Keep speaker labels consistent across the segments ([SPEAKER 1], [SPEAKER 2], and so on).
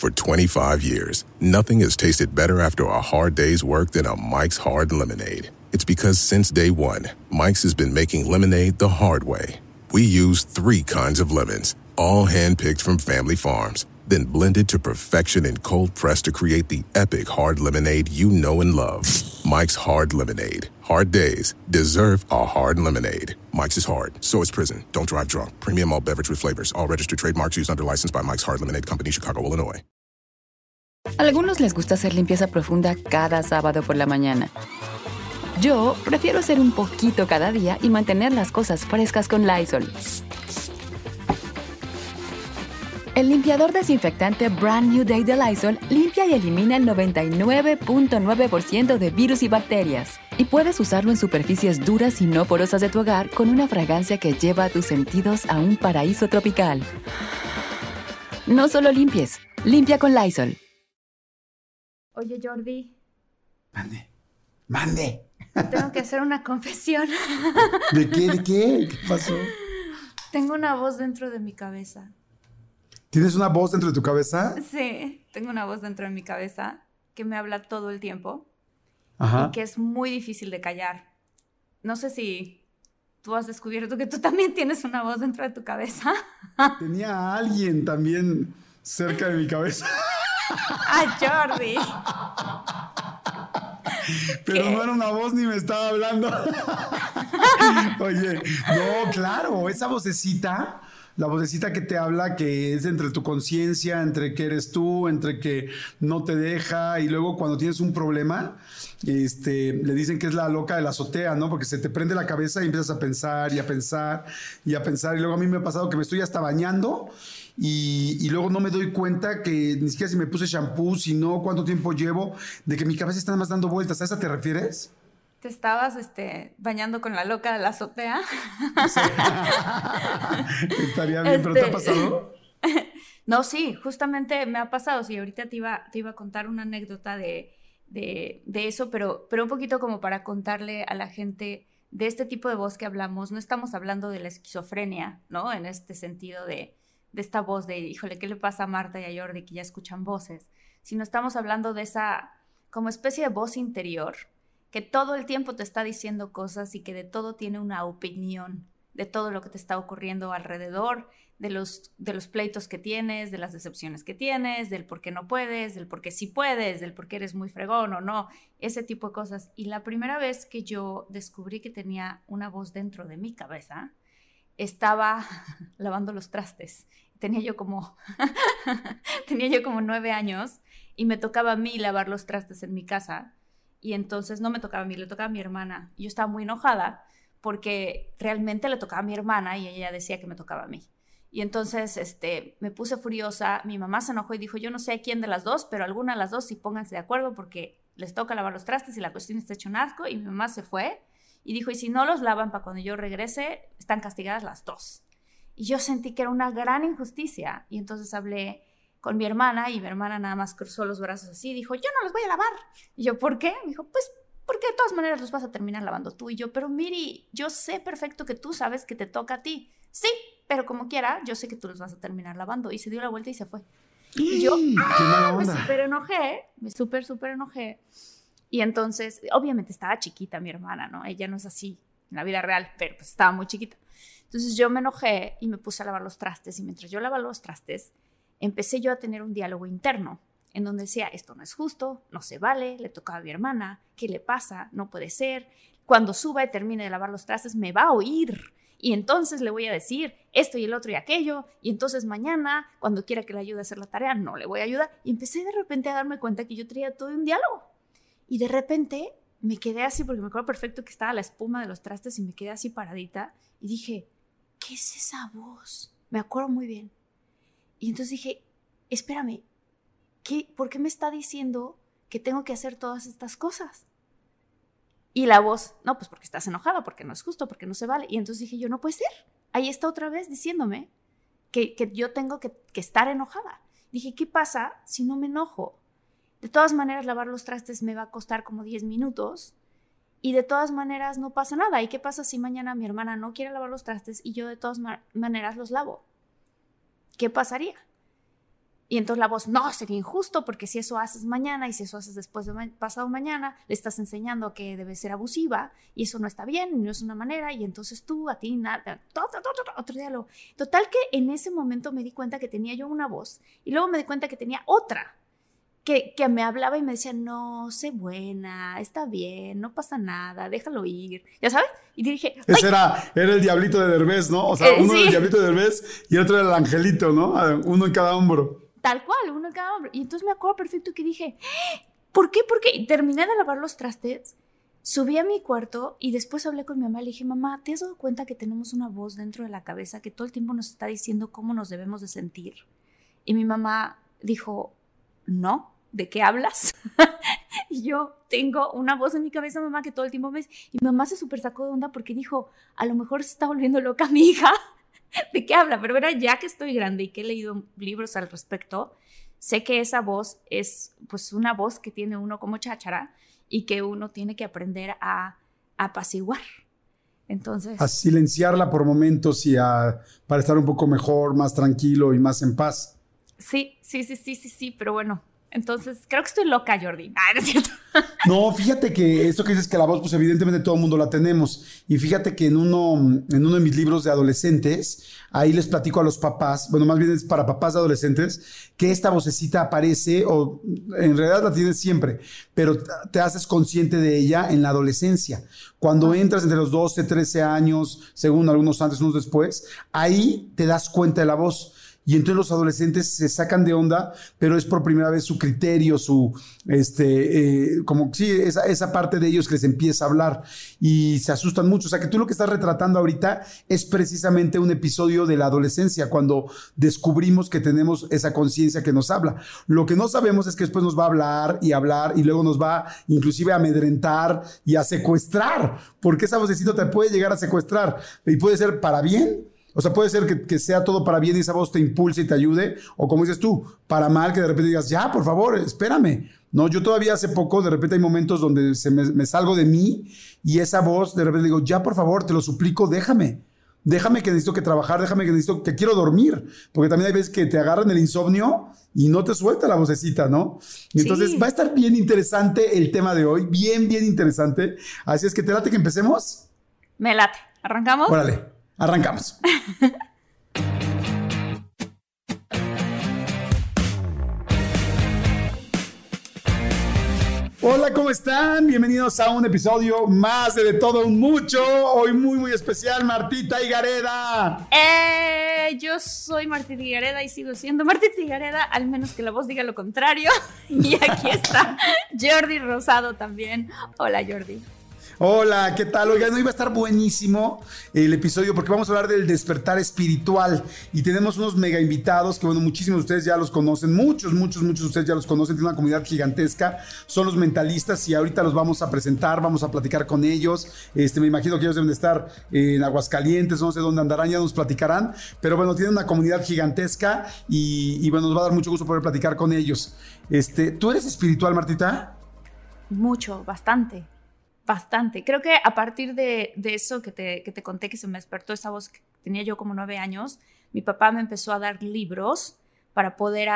[SPEAKER 1] For 25 years, nothing has tasted better after a hard day's work than a Mike's Hard Lemonade. It's because since day one, Mike's has been making lemonade the hard way. We use three kinds of lemons, all handpicked from family farms, then blended to perfection and cold pressed to create the epic hard lemonade you know and love. Mike's Hard Lemonade. Hard days deserve a hard lemonade. Mike's is hard, so is prison. Don't drive drunk. Premium all beverage with flavors. All registered trademarks used under license by Mike's Hard Lemonade Company, Chicago, Illinois.
[SPEAKER 2] Algunos les gusta hacer limpieza profunda cada sábado por la mañana. Yo prefiero hacer un poquito cada día y mantener las cosas frescas con Lysol. El limpiador desinfectante Brand New Day de Lysol limpia y elimina el 99.9% de virus y bacterias. Y puedes usarlo en superficies duras y no porosas de tu hogar con una fragancia que lleva a tus sentidos a un paraíso tropical. No solo limpies, limpia con Lysol.
[SPEAKER 3] Oye, Jordi,
[SPEAKER 4] Mande. Mande.
[SPEAKER 3] tengo que hacer una confesión.
[SPEAKER 4] ¿De qué? ¿De qué? ¿Qué pasó?
[SPEAKER 3] tengo una voz dentro de mi cabeza.
[SPEAKER 4] ¿Tienes una voz dentro de tu cabeza?
[SPEAKER 3] Sí, tengo una voz dentro de mi cabeza que me habla todo el tiempo
[SPEAKER 4] Ajá.
[SPEAKER 3] y que es muy difícil de callar. No sé si tú has descubierto que tú también tienes una voz dentro de tu cabeza.
[SPEAKER 4] Tenía a alguien también cerca de mi cabeza,
[SPEAKER 3] ¡Ah, Jordi!
[SPEAKER 4] pero
[SPEAKER 3] ¿Qué?
[SPEAKER 4] no era una voz ni me estaba hablando. Oye, no, claro, esa vocecita, la vocecita que te habla, que es entre tu conciencia, entre que eres tú, entre que no te deja, y luego cuando tienes un problema, este, le dicen que es la loca de la azotea, ¿no? Porque se te prende la cabeza y empiezas a pensar y a pensar y a pensar. Y luego a mí me ha pasado que me estoy hasta bañando y, y luego no me doy cuenta que ni siquiera si me puse shampoo, si no, cuánto tiempo llevo, de que mi cabeza está más dando vueltas. ¿A esa te refieres?
[SPEAKER 3] ¿Te estabas este, bañando con la loca de la azotea?
[SPEAKER 4] Estaría bien, pero ¿te ha
[SPEAKER 3] Este-
[SPEAKER 4] pasado?
[SPEAKER 3] No, sí, justamente me ha pasado. Sí, ahorita te iba, te iba a contar una anécdota de, de, de eso, pero, pero un poquito como para contarle a la gente de este tipo de voz que hablamos. No estamos hablando de la esquizofrenia, ¿no? En este sentido de, de esta voz de, híjole, ¿qué le pasa a Marta y a Jordi que ya escuchan voces? Sino estamos hablando de esa como especie de voz interior que todo el tiempo te está diciendo cosas y que de todo tiene una opinión, de todo lo que te está ocurriendo alrededor, de los, de los pleitos que tienes, de las decepciones que tienes, del por qué no puedes, del por qué sí puedes, del por qué eres muy fregón o no, ese tipo de cosas. Y la primera vez que yo descubrí que tenía una voz dentro de mi cabeza, estaba lavando los trastes. Tenía yo como, tenía yo como nueve años y me tocaba a mí lavar los trastes en mi casa. Y entonces no me tocaba a mí, le tocaba a mi hermana. Yo estaba muy enojada porque realmente le tocaba a mi hermana y ella decía que me tocaba a mí. Y entonces este, me puse furiosa, mi mamá se enojó y dijo, yo no sé quién de las dos, pero alguna de las dos sí pónganse de acuerdo porque les toca lavar los trastes y la cuestión está hecho un asco. Y mi mamá se fue y dijo, y si no los lavan para cuando yo regrese, están castigadas las dos. Y yo sentí que era una gran injusticia. Y entonces hablé con mi hermana y mi hermana nada más cruzó los brazos así y dijo, yo no los voy a lavar. Y yo, ¿por qué? Me dijo, pues porque de todas maneras los vas a terminar lavando tú y yo. Pero Miri, yo sé perfecto que tú sabes que te toca a ti. Sí, pero como quiera, yo sé que tú los vas a terminar lavando. Y se dio la vuelta y se fue. Y yo,
[SPEAKER 4] ¡Qué
[SPEAKER 3] ¡ah! me súper enojé, me súper, súper enojé. Y entonces, obviamente estaba chiquita mi hermana, ¿no? Ella no es así en la vida real, pero pues estaba muy chiquita. Entonces yo me enojé y me puse a lavar los trastes. Y mientras yo lavaba los trastes, empecé yo a tener un diálogo interno en donde decía, esto no es justo, no se vale, le tocaba a mi hermana, ¿qué le pasa? No puede ser. Cuando suba y termine de lavar los trastes, me va a oír. Y entonces le voy a decir esto y el otro y aquello. Y entonces mañana, cuando quiera que le ayude a hacer la tarea, no le voy a ayudar. Y empecé de repente a darme cuenta que yo traía todo un diálogo. Y de repente me quedé así, porque me acuerdo perfecto que estaba la espuma de los trastes y me quedé así paradita. Y dije, ¿qué es esa voz? Me acuerdo muy bien. Y entonces dije, espérame, ¿qué, ¿por qué me está diciendo que tengo que hacer todas estas cosas? Y la voz, no, pues porque estás enojada, porque no es justo, porque no se vale. Y entonces dije, yo no puede ser. Ahí está otra vez diciéndome que, que yo tengo que, que estar enojada. Dije, ¿qué pasa si no me enojo? De todas maneras, lavar los trastes me va a costar como 10 minutos y de todas maneras no pasa nada. ¿Y qué pasa si mañana mi hermana no quiere lavar los trastes y yo de todas ma- maneras los lavo? ¿Qué pasaría? Y entonces la voz, no, sería injusto porque si eso haces mañana y si eso haces después de pasado mañana, le estás enseñando que debe ser abusiva y eso no está bien, no es una manera y entonces tú, a ti, nada, otro diálogo. Total que en ese momento me di cuenta que tenía yo una voz y luego me di cuenta que tenía otra. Que, que, me hablaba y me decía, no, sé buena, está bien, no pasa nada, déjalo ir, ¿ya sabes? Y dije...
[SPEAKER 4] Ese era, era el diablito de Derbez, ¿no? O sea, eh, uno era el diablito de Derbez y otro era el angelito, ¿no? Uno en cada hombro.
[SPEAKER 3] Tal cual, uno en cada hombro. Y entonces me acuerdo perfecto que dije, ¿por qué? Porque terminé de lavar los trastes, subí a mi cuarto y después hablé con mi mamá y le dije, mamá, ¿te has dado cuenta que tenemos una voz dentro de la cabeza que todo el tiempo nos está diciendo cómo nos debemos de sentir? Y mi mamá dijo, no, ¿de qué hablas? y yo tengo una voz en mi cabeza, mamá, que todo el tiempo me... Y mi mamá se súper sacó de onda porque dijo, a lo mejor se está volviendo loca mi hija de qué habla, pero era ya que estoy grande y que he leído libros al respecto, sé que esa voz es pues una voz que tiene uno como cháchara y que uno tiene que aprender a, apaciguar. Entonces...
[SPEAKER 4] A silenciarla por momentos y a, para estar un poco mejor, más tranquilo y más en paz.
[SPEAKER 3] Sí, sí, sí, sí, sí, sí, pero bueno, entonces, creo que estoy loca, Jordi. Ah, no, es cierto.
[SPEAKER 4] no, fíjate que eso que dices que la voz, pues evidentemente todo el mundo la tenemos. Y fíjate que en uno, en uno de mis libros de adolescentes, ahí les platico a los papás, bueno, más bien es para papás de adolescentes, que esta vocecita aparece, o en realidad la tienes siempre, pero te haces consciente de ella en la adolescencia. Cuando ah. entras entre los 12, 13 años, según algunos antes, unos después, ahí te das cuenta de la voz y entonces los adolescentes se sacan de onda, pero es por primera vez su criterio, su, este, eh, como, sí, esa, esa parte de ellos que les empieza a hablar y se asustan mucho. O sea, que tú lo que estás retratando ahorita es precisamente un episodio de la adolescencia, cuando descubrimos que tenemos esa conciencia que nos habla. Lo que no sabemos es que después nos va a hablar y hablar y luego nos va inclusive a amedrentar y a secuestrar, porque esa vocecita te puede llegar a secuestrar y puede ser para bien o sea, puede ser que, sea todo para bien y esa voz te impulse y te ayude, o como dices tú, para mal, que de repente digas, ya, por favor, espérame. No, yo todavía hace poco, de repente hay momentos donde se me, salgo de mí y esa voz, de repente digo, ya, por favor, te lo suplico, déjame. Déjame que necesito que trabajar, déjame que necesito que quiero dormir, porque también hay veces que te agarran el insomnio y no te suelta la vocecita, ¿no? Y entonces va a estar bien interesante el tema de hoy, bien, bien interesante. Así es que te late que empecemos.
[SPEAKER 3] Me late. ¿Arrancamos?
[SPEAKER 4] Órale. Arrancamos. Hola, ¿cómo están? Bienvenidos a un episodio más de De Todo Un Mucho. Hoy muy, muy especial, Martita Higareda.
[SPEAKER 3] Eh, yo soy Martita Higareda y sigo siendo Martita Higareda, al menos que la voz diga lo contrario. Y aquí está Jordi Rosado también. Hola, Jordi.
[SPEAKER 4] Hola, ¿qué tal? Oigan, hoy va a estar buenísimo el episodio porque vamos a hablar del despertar espiritual y tenemos unos mega invitados que, bueno, muchísimos de ustedes ya los conocen, muchos, muchos, muchos de ustedes ya los conocen, tienen una comunidad gigantesca, son los mentalistas y ahorita los vamos a presentar, vamos a platicar con ellos. Este, me imagino que ellos deben de estar en Aguascalientes, no sé dónde andarán, ya nos platicarán, pero bueno, tienen una comunidad gigantesca y, bueno, nos va a dar mucho gusto poder platicar con ellos. Este, ¿Tú eres espiritual, Martita?
[SPEAKER 3] Mucho, bastante. Bastante. Creo que a partir de, eso que te, que te, conté, que se me despertó esa voz que tenía yo como nueve años, mi papá me empezó a dar libros para poder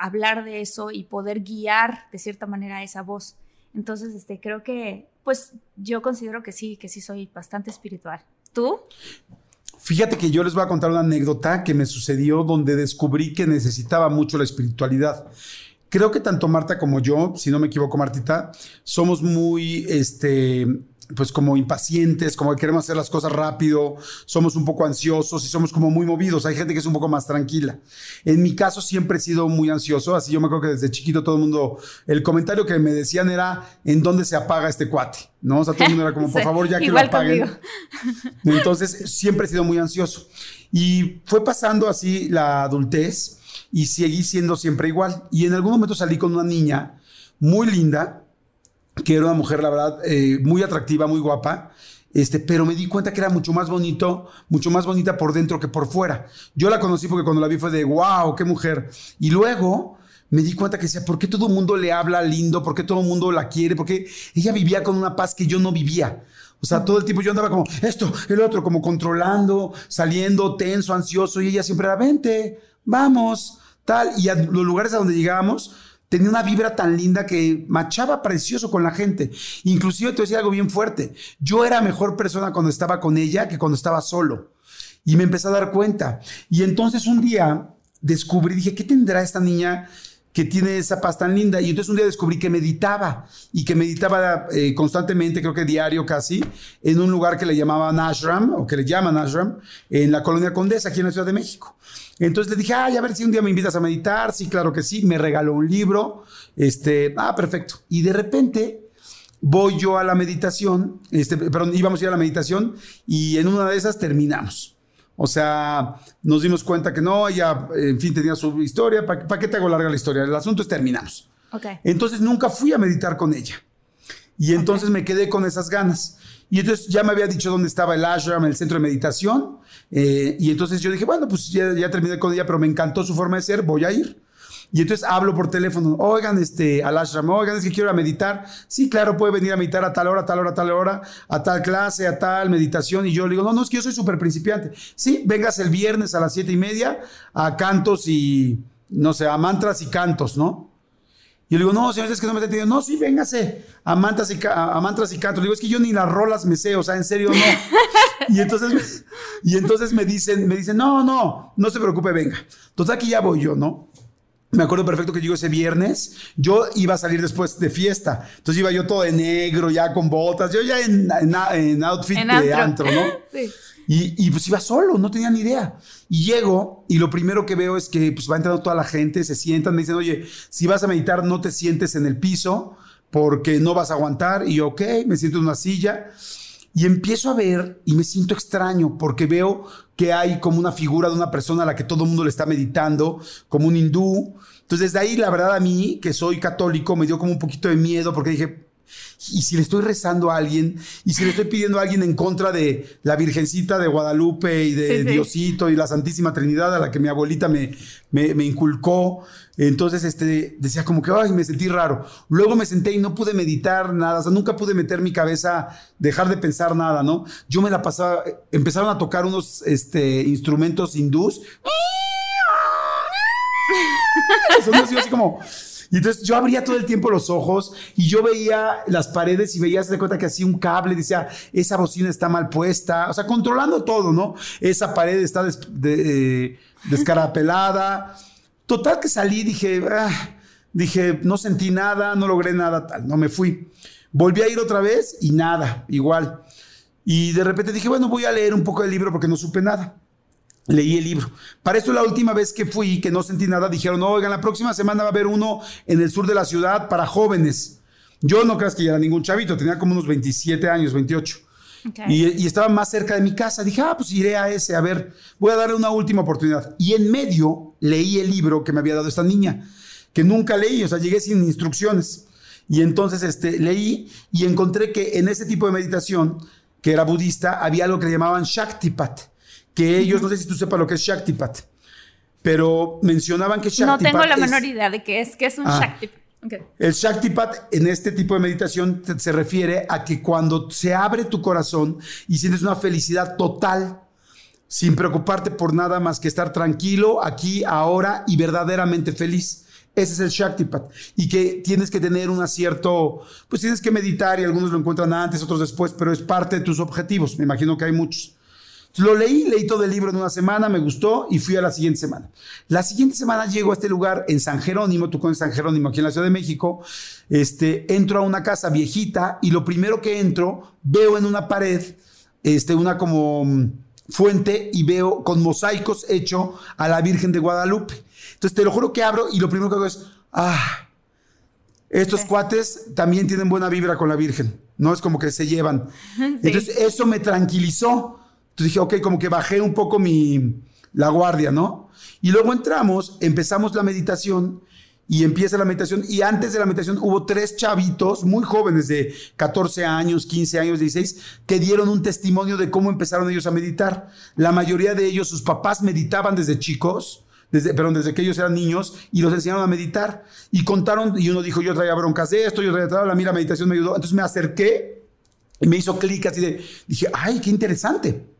[SPEAKER 3] hablar de eso y poder guiar de cierta manera esa voz. Entonces, este, creo que, pues yo considero que sí, que sí soy bastante espiritual. ¿Tú?
[SPEAKER 4] Fíjate que yo les voy a contar una anécdota que me sucedió donde descubrí que necesitaba mucho la espiritualidad. Creo que tanto Marta como yo, si no me equivoco, Martita, somos muy, este, pues como impacientes, como que queremos hacer las cosas rápido, somos un poco ansiosos y somos como muy movidos. Hay gente que es un poco más tranquila. En mi caso siempre he sido muy ansioso, así yo me acuerdo que desde chiquito todo el mundo, el comentario que me decían era, ¿en dónde se apaga este cuate? ¿No? O sea, todo el mundo era como, por favor, ya que lo apaguen. Entonces, siempre he sido muy ansioso. Y fue pasando así la adultez y seguí siendo siempre igual. Y en algún momento salí con una niña muy linda, que era una mujer, la verdad, eh, muy atractiva, muy guapa. Este, pero me di cuenta que era mucho más bonito, mucho más bonita por dentro que por fuera. Yo la conocí porque cuando la vi fue de, wow, qué mujer. Y luego me di cuenta que decía, ¿por qué todo el mundo le habla lindo? ¿Por qué todo el mundo la quiere? Porque ella vivía con una paz que yo no vivía. O sea, todo el tiempo yo andaba como esto, el otro, como controlando, saliendo tenso, ansioso, y ella siempre era, vente, vamos, tal. Y a los lugares a donde llegábamos, tenía una vibra tan linda que machaba precioso con la gente. Inclusive te voy a decir algo bien fuerte. Yo era mejor persona cuando estaba con ella que cuando estaba solo. Y me empecé a dar cuenta. Y entonces un día descubrí, dije, ¿qué tendrá esta niña que tiene esa paz tan linda? Y entonces un día descubrí que meditaba y que meditaba eh, constantemente, creo que diario casi, en un lugar que le llamaban Ashram, o que le llaman Ashram, en la colonia Condesa, aquí en la Ciudad de México. Entonces le dije, ay, a ver si un día me invitas a meditar. Sí, claro que sí. Me regaló un libro. Este, ah, perfecto. Y de repente voy yo a la meditación, este, perdón, íbamos a ir a la meditación y en una de esas terminamos. O sea, nos dimos cuenta que no, ella, en fin, tenía su historia. ¿Para qué te hago larga la historia? El asunto es terminamos.
[SPEAKER 3] Okay.
[SPEAKER 4] Entonces nunca fui a meditar con ella. Y entonces me quedé con esas ganas. Y entonces ya me había dicho dónde estaba el ashram, el centro de meditación. Eh, y entonces yo dije, bueno, pues ya, ya, terminé con ella, pero me encantó su forma de ser, voy a ir. Y entonces hablo por teléfono, oigan, este, al ashram, oigan, es que quiero ir a meditar. Sí, claro, puede venir a meditar a tal hora, tal hora, tal hora, a tal clase, a tal meditación. Y yo le digo, no, no, es que yo soy súper principiante. Sí, vengas el viernes a las siete y media a cantos y, no sé, a mantras y cantos, ¿no? Y le digo, no, señores, es que no me está entendiendo. No, sí, véngase a, mantras y, a, mantras y cantos. Le digo, es que yo ni las rolas me sé, o sea, en serio no. y, entonces, y entonces me dicen, me dicen, no, no, no se preocupe, venga. Entonces aquí ya voy yo, ¿no? Me acuerdo perfecto que llegó ese viernes. Yo iba a salir después de fiesta. Entonces iba yo todo de negro, ya con botas. Yo ya en, en, outfit de antro, ¿no? Sí. Y, pues iba solo, no tenía ni idea. Y llego y lo primero que veo es que pues va entrando toda la gente, se sientan, me dicen, oye, si vas a meditar no te sientes en el piso porque no vas a aguantar. Y yo, ok, me siento en una silla. Y empiezo a ver y me siento extraño porque veo que hay como una figura de una persona a la que todo el mundo le está meditando, como un hindú. Entonces, desde ahí, la verdad, a mí, que soy católico, me dio como un poquito de miedo porque dije, y si le estoy rezando a alguien, y si le estoy pidiendo a alguien en contra de la Virgencita de Guadalupe y de Diosito y la Santísima Trinidad a la que mi abuelita me, me, inculcó, entonces este, decía como que, ay, me sentí raro. Luego me senté y no pude meditar nada, o sea, nunca pude meter mi cabeza, dejar de pensar nada, ¿no? Yo me la pasaba, empezaron a tocar unos este, instrumentos hindús. Son así como y entonces yo abría todo el tiempo los ojos y yo veía las paredes y veía, se de cuenta que hacía un cable, decía, esa bocina está mal puesta, o sea, controlando todo, ¿no? Esa pared está eh, descarapelada. Total que salí, dije, ah", dije, no sentí nada, no logré nada, tal, no me fui. Volví a ir otra vez y nada, igual. Y de repente dije, bueno, voy a leer un poco del libro porque no supe nada leí el libro. Para esto la última vez que fui, que no sentí nada, dijeron, oigan, la próxima semana va a haber uno en el sur de la ciudad para jóvenes. Yo no creas que ya era ningún chavito, tenía como unos 27 años, 28. Y, estaba más cerca de mi casa. Dije, ah, pues iré a ese, a ver, voy a darle una última oportunidad. Y en medio leí el libro que me había dado esta niña, que nunca leí, o sea, llegué sin instrucciones. Y entonces este, leí y encontré que en ese tipo de meditación, que era budista, había algo que le llamaban Shaktipat que ellos, no sé si tú sepas lo que es Shaktipat, pero mencionaban que Shaktipat.
[SPEAKER 3] No tengo la menor idea de qué es, qué es un ah, Shaktipat.
[SPEAKER 4] El Shaktipat en este tipo de meditación se refiere a que cuando se abre tu corazón y sientes una felicidad total, sin preocuparte por nada más que estar tranquilo aquí, ahora y verdaderamente feliz. Ese es el Shaktipat. Y que tienes que tener un acierto, pues tienes que meditar y algunos lo encuentran antes, otros después, pero es parte de tus objetivos. Me imagino que hay muchos. Lo leí, leí todo el libro en una semana, me gustó y fui a la siguiente semana. La siguiente semana llego a este lugar en San Jerónimo, tú conoces San Jerónimo aquí en la Ciudad de México. Este, entro a una casa viejita y lo primero que entro, veo en una pared, este, una como mm, fuente y veo con mosaicos hecho a la Virgen de Guadalupe. Entonces te lo juro que abro y lo primero que hago es, ah, estos cuates también tienen buena vibra con la Virgen, no es como que se llevan. Entonces eso me tranquilizó. Entonces dije, ok, como que bajé un poco mi, la guardia, ¿no? Y luego entramos, empezamos la meditación y empieza la meditación. Y antes de la meditación hubo tres chavitos muy jóvenes de 14 años, 15 años, 16, que dieron un testimonio de cómo empezaron ellos a meditar. La mayoría de ellos, sus papás meditaban desde chicos. Desde, perdón, desde que ellos eran niños y los enseñaron a meditar y contaron y uno dijo yo traía broncas de esto, yo traía la mira meditación me ayudó, entonces me acerqué y me hizo clic así de, dije, ay, qué interesante.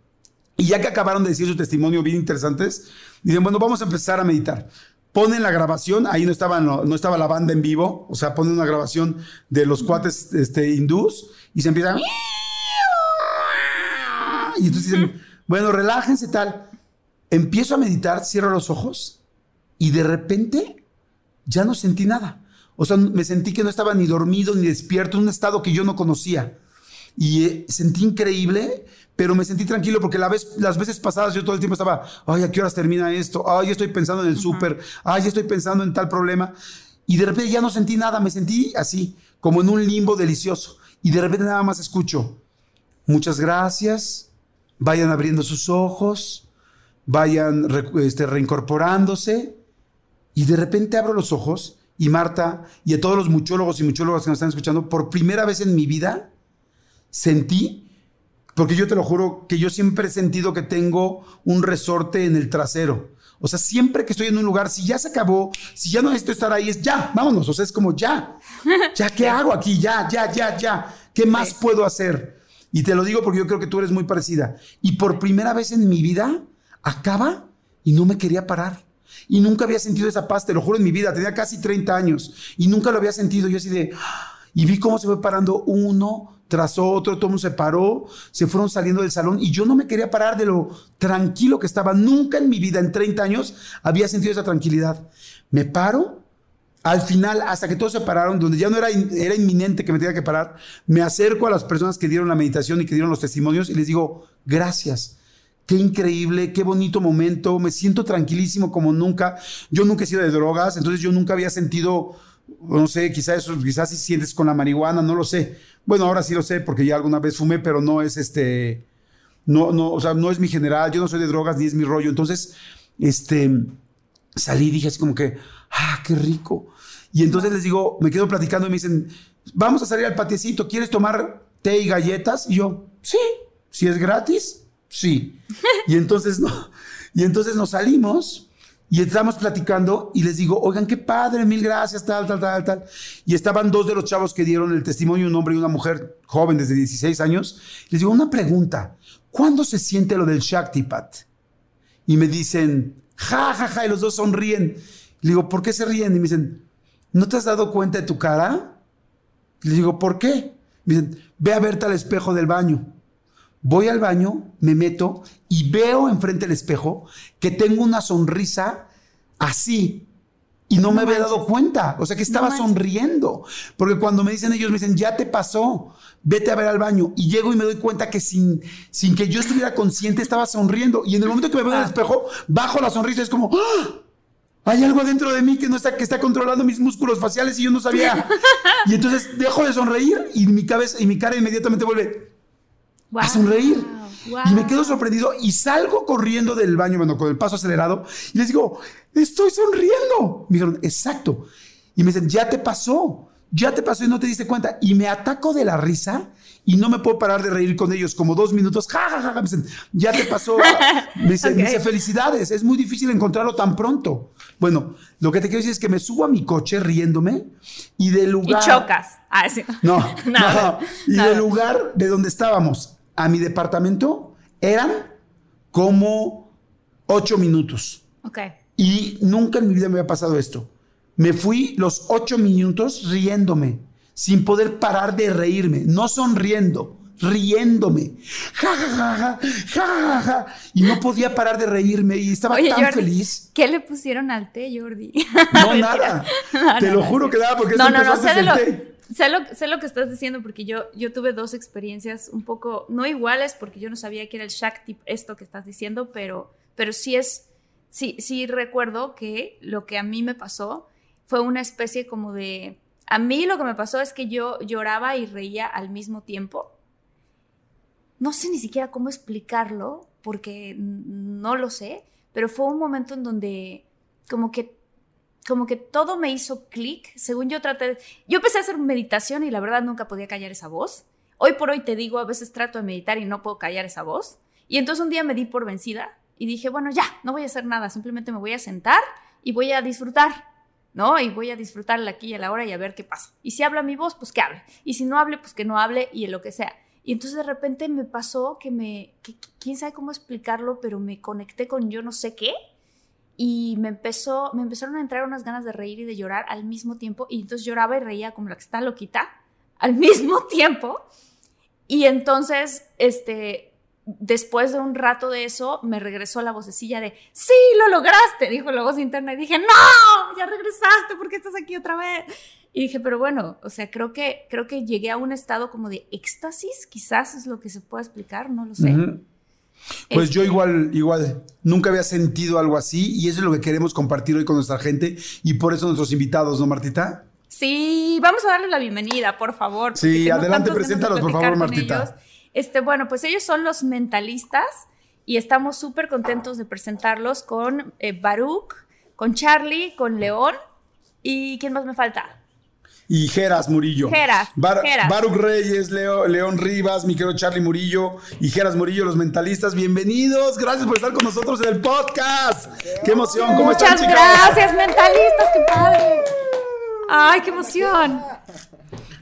[SPEAKER 4] Y ya que acabaron de decir su testimonio bien interesantes, dicen, bueno, vamos a empezar a meditar. ponen la grabación, ahí no estaba, no, estaba la banda en vivo, o sea, ponen una grabación de los cuates este, hindús y se empiezan... Y entonces dicen, bueno, relájense tal. Empiezo a meditar, cierro los ojos y de repente ya no sentí nada. O sea, me sentí que no estaba ni dormido ni despierto, en un estado que yo no conocía. Y eh, sentí increíble, pero me sentí tranquilo porque la vez, las veces pasadas yo todo el tiempo estaba, ay, ¿a qué horas termina esto? Ay, estoy pensando en el súper, ay, estoy pensando en tal problema. Y de repente ya no sentí nada, me sentí así, como en un limbo delicioso. Y de repente nada más escucho, muchas gracias, vayan abriendo sus ojos, vayan este, reincorporándose. Y de repente abro los ojos y Marta y a todos los muchólogos y muchólogas que nos están escuchando, por primera vez en mi vida sentí porque yo te lo juro que yo siempre he sentido que tengo un resorte en el trasero. O sea, siempre que estoy en un lugar, si ya se acabó, si ya no necesito estar ahí, es ya, vámonos. O sea, es como ya. Ya, ¿qué hago aquí? Ya, ya, ya, ya. ¿Qué más puedo hacer? Y te lo digo porque yo creo que tú eres muy parecida. Y por primera vez en mi vida, acaba y no me quería parar. Y nunca había sentido esa paz, te lo juro en mi vida. Tenía casi 30 años y nunca lo había sentido. Yo así de. Y vi cómo se fue parando uno, tras otro, todo se paró, se fueron saliendo del salón y yo no me quería parar de lo tranquilo que estaba. Nunca en mi vida, en 30 años, había sentido esa tranquilidad. Me paro, al final, hasta que todos se pararon, donde ya no era, era inminente que me tenía que parar, me acerco a las personas que dieron la meditación y que dieron los testimonios y les digo, gracias. Qué increíble, qué bonito momento, me siento tranquilísimo como nunca. Yo nunca he sido de drogas, entonces yo nunca había sentido no sé, quizás eso, quizás si sientes con la marihuana, no lo sé. Bueno, ahora sí lo sé porque ya alguna vez fumé, pero no es este, no, no, o sea, no es mi general, yo no soy de drogas ni es mi rollo. Entonces, este, salí y dije así como que, ah, qué rico. Y entonces les digo, me quedo platicando y me dicen, vamos a salir al patiecito, ¿quieres tomar té y galletas? Y yo, sí, si es gratis, sí. y entonces no, y entonces nos salimos y estamos platicando y les digo, oigan, qué padre, mil gracias, tal, tal, tal, tal. Y estaban dos de los chavos que dieron el testimonio, un hombre y una mujer joven desde 16 años. Les digo, una pregunta, ¿cuándo se siente lo del Shaktipat? Y me dicen, ja, ja, ja, y los dos sonríen. Le digo, ¿por qué se ríen? Y me dicen, ¿no te has dado cuenta de tu cara? Les digo, ¿por qué? Me dicen, ve a verte al espejo del baño. Voy al baño, me meto y veo enfrente del espejo que tengo una sonrisa así. Y no, me había dado cuenta. O sea que estaba sonriendo. Porque cuando me dicen ellos, me dicen, ya te pasó, vete a ver al baño. Y llego y me doy cuenta que sin, sin que yo estuviera consciente estaba sonriendo. Y en el momento que me veo en el ah. espejo, bajo la sonrisa. Es como, ¡Ah! hay algo dentro de mí que no está, que está controlando mis músculos faciales y yo no sabía. y entonces dejo de sonreír y mi cabeza y mi cara inmediatamente vuelve a sonreír. Y me quedo sorprendido y salgo corriendo del baño, bueno, con el paso acelerado, y les digo, estoy sonriendo. Me dijeron, exacto. Y me dicen, ya te pasó, ya te pasó y no te diste cuenta. Y me ataco de la risa y no me puedo parar de reír con ellos como dos minutos. Ja, ja, ja, Me dicen, ya te pasó. Me dicen, felicidades, es muy difícil encontrarlo tan pronto. Bueno, lo que te quiero decir es que me subo a mi coche riéndome y del lugar...
[SPEAKER 3] Y chocas. Ah, sí.
[SPEAKER 4] No, no, Y del lugar de donde estábamos a mi departamento eran como ocho minutos.
[SPEAKER 3] Ok.
[SPEAKER 4] Y nunca en mi vida me había pasado esto. Me fui los ocho minutos riéndome, sin poder parar de reírme, no sonriendo, riéndome. Ja, ja, ja, ja, ja, Y no podía parar de reírme y estaba tan feliz.
[SPEAKER 3] ¿Qué le pusieron al té, Jordi?
[SPEAKER 4] No, nada. Te lo juro que nada, porque
[SPEAKER 3] no, no, no, sé de lo, Sé lo, sé lo, que estás diciendo porque yo, yo tuve dos experiencias un poco, no iguales porque yo no sabía que era el Shakti, esto que estás diciendo, pero, pero sí es, sí, sí recuerdo que lo que a mí me pasó fue una especie como de, a mí lo que me pasó es que yo lloraba y reía al mismo tiempo. No sé ni siquiera cómo explicarlo porque no lo sé, pero fue un momento en donde como que como que todo me hizo clic. Según yo traté, yo empecé a hacer meditación y la verdad nunca podía callar esa voz. Hoy por hoy te digo, a veces trato de meditar y no puedo callar esa voz. Y entonces un día me di por vencida y dije, bueno, ya, no voy a hacer nada, simplemente me voy a sentar y voy a disfrutar, ¿no? Y voy a disfrutar la aquí y a la hora y a ver qué pasa. Y si habla mi voz, pues que hable. Y si no hable, pues que no hable y lo que sea. Y entonces de repente me pasó que me, quién sabe cómo explicarlo, pero me conecté con yo no sé qué y me empezó, me empezaron a entrar unas ganas de reír y de llorar al mismo tiempo y entonces lloraba y reía como la que está loquita al mismo tiempo. Y entonces, este, después de un rato de eso, me regresó la vocecilla de, sí, lo lograste, dijo la voz interna. Y dije, no, ya regresaste, ¿por qué estás aquí otra vez? Y dije, pero bueno, o sea, creo que, creo que llegué a un estado como de éxtasis, quizás es lo que se puede explicar, no lo sé.
[SPEAKER 4] Pues yo este igual, igual, nunca había sentido algo así y eso es lo que queremos compartir hoy con nuestra gente y por eso nuestros invitados, ¿no, Martita?
[SPEAKER 3] Sí, vamos a darle la bienvenida, por favor.
[SPEAKER 4] Sí, adelante, preséntalos, por favor, Martita.
[SPEAKER 3] Este, bueno, pues ellos son los mentalistas y estamos súper contentos de presentarlos con eh, Baruch, con Charlie, con León y ¿quién más me falta?
[SPEAKER 4] Y Geras Murillo.
[SPEAKER 3] Geras,
[SPEAKER 4] Baruch Reyes, León Rivas, mi querido Charlie Murillo y Geras Murillo, los mentalistas. Bienvenidos, gracias por estar con nosotros en el podcast. Qué emoción, ¿cómo
[SPEAKER 3] están,
[SPEAKER 4] chicos?
[SPEAKER 3] gracias, mentalistas, qué padre. Ay, qué emoción.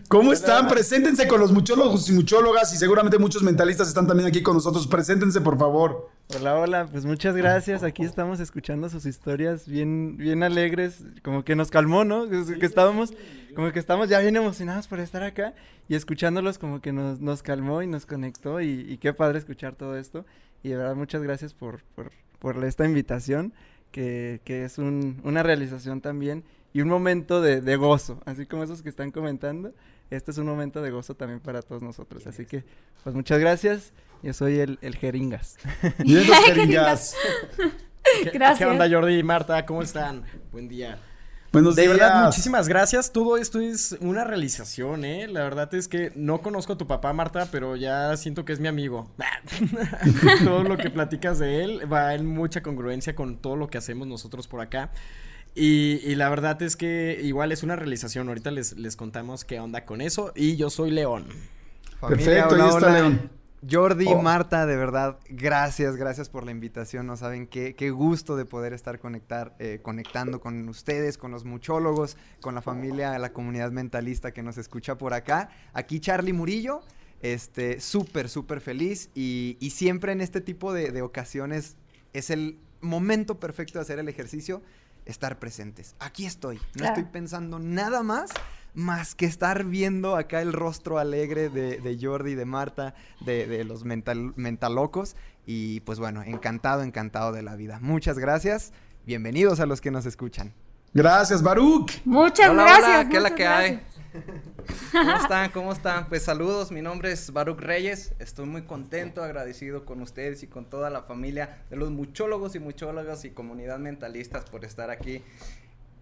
[SPEAKER 4] ¿Cómo están? Preséntense con los muchólogos y muchólogas y seguramente muchos mentalistas están también aquí con nosotros. Preséntense, por favor.
[SPEAKER 5] Hola, hola, pues muchas gracias. Aquí estamos escuchando sus historias bien, bien alegres, como que nos calmó, ¿no? Que estábamos, como que estamos ya bien emocionados por estar acá y escuchándolos como que nos, nos calmó y nos conectó y, qué padre escuchar todo esto. Y de verdad muchas gracias por, por, por esta invitación, que, que es un, una realización también y un momento de, de gozo, así como esos que están comentando este es un momento de gozo también para todos nosotros. Así que, pues muchas gracias. Yo soy el, el Jeringas.
[SPEAKER 4] Jeringas.
[SPEAKER 6] gracias. ¿Qué onda, Jordi y Marta? ¿Cómo están? Buen día.
[SPEAKER 4] Buenos
[SPEAKER 6] de
[SPEAKER 4] verdad,
[SPEAKER 6] muchísimas gracias. Todo esto es una realización, ¿eh? La verdad es que no conozco a tu papá, Marta, pero ya siento que es mi amigo. todo lo que platicas de él va en mucha congruencia con todo lo que hacemos nosotros por acá. Y, la verdad es que igual es una realización. Ahorita les, les contamos qué onda con eso. Y yo soy León.
[SPEAKER 4] Perfecto, ahí está León.
[SPEAKER 5] Jordi, oh. Marta, de verdad, gracias, gracias por la invitación. No saben qué, qué gusto de poder estar conectar, eh, conectando con ustedes, con los muchólogos, con la familia, la comunidad mentalista que nos escucha por acá. Aquí Charlie Murillo, este, súper, súper feliz y, y, siempre en este tipo de, de ocasiones es el momento perfecto de hacer el ejercicio estar presentes. Aquí estoy. No estoy pensando nada más más que estar viendo acá el rostro alegre de, de Jordi, de Marta, de, de los mental, mentalocos. Y pues bueno, encantado, encantado de la vida. Muchas gracias. Bienvenidos a los que nos escuchan.
[SPEAKER 4] Gracias, Baruch.
[SPEAKER 3] Muchas gracias.
[SPEAKER 7] ¿Qué la que hay? ¿Cómo están? ¿Cómo están? Pues saludos, mi nombre es Baruch Reyes. Estoy muy contento, agradecido con ustedes y con toda la familia de los muchólogos y muchólogas y comunidad mentalistas por estar aquí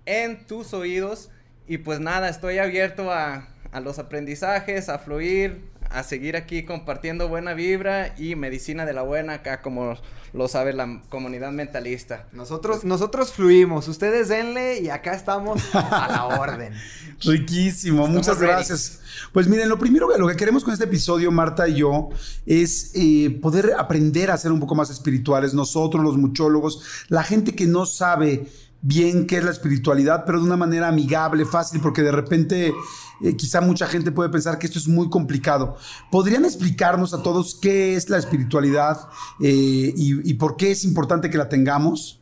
[SPEAKER 7] en tus oídos. Y pues nada, estoy abierto a, a los aprendizajes, a fluir, a seguir aquí compartiendo buena vibra y medicina de la buena acá como lo sabe la comunidad mentalista.
[SPEAKER 5] Nosotros, nosotros fluimos, ustedes denle y acá estamos a la orden.
[SPEAKER 4] Riquísimo, muchas gracias. Pues miren, lo primero lo que queremos con este episodio, Marta y yo, es eh, poder aprender a ser un poco más espirituales. Nosotros, los muchólogos, la gente que no sabe bien qué es la espiritualidad, pero de una manera amigable, fácil, porque de repente eh, quizá mucha gente puede pensar que esto es muy complicado. ¿Podrían explicarnos a todos qué es la espiritualidad eh, y, por qué es importante que la tengamos?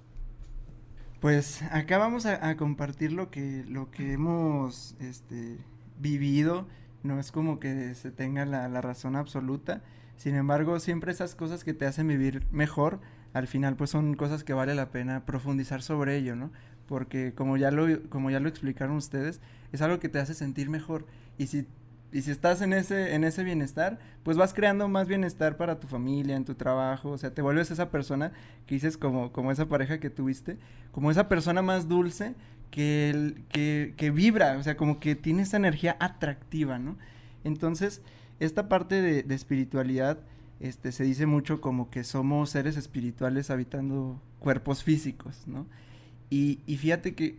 [SPEAKER 5] Pues acá vamos a, compartir lo que, lo que hemos este, vivido. No es como que se tenga la, la razón absoluta. Sin embargo, siempre esas cosas que te hacen vivir mejor al final pues son cosas que vale la pena profundizar sobre ello, ¿no? Porque como ya lo, como ya lo explicaron ustedes, es algo que te hace sentir mejor. Y si, y si estás en ese, en ese bienestar, pues vas creando más bienestar para tu familia, en tu trabajo, o sea, te vuelves esa persona que dices como, como esa pareja que tuviste, como esa persona más dulce que, que vibra, o sea, como que tiene esa energía atractiva, ¿no? Entonces, esta parte de, de espiritualidad este, se dice mucho como que somos seres espirituales habitando cuerpos físicos, ¿no? Y, fíjate que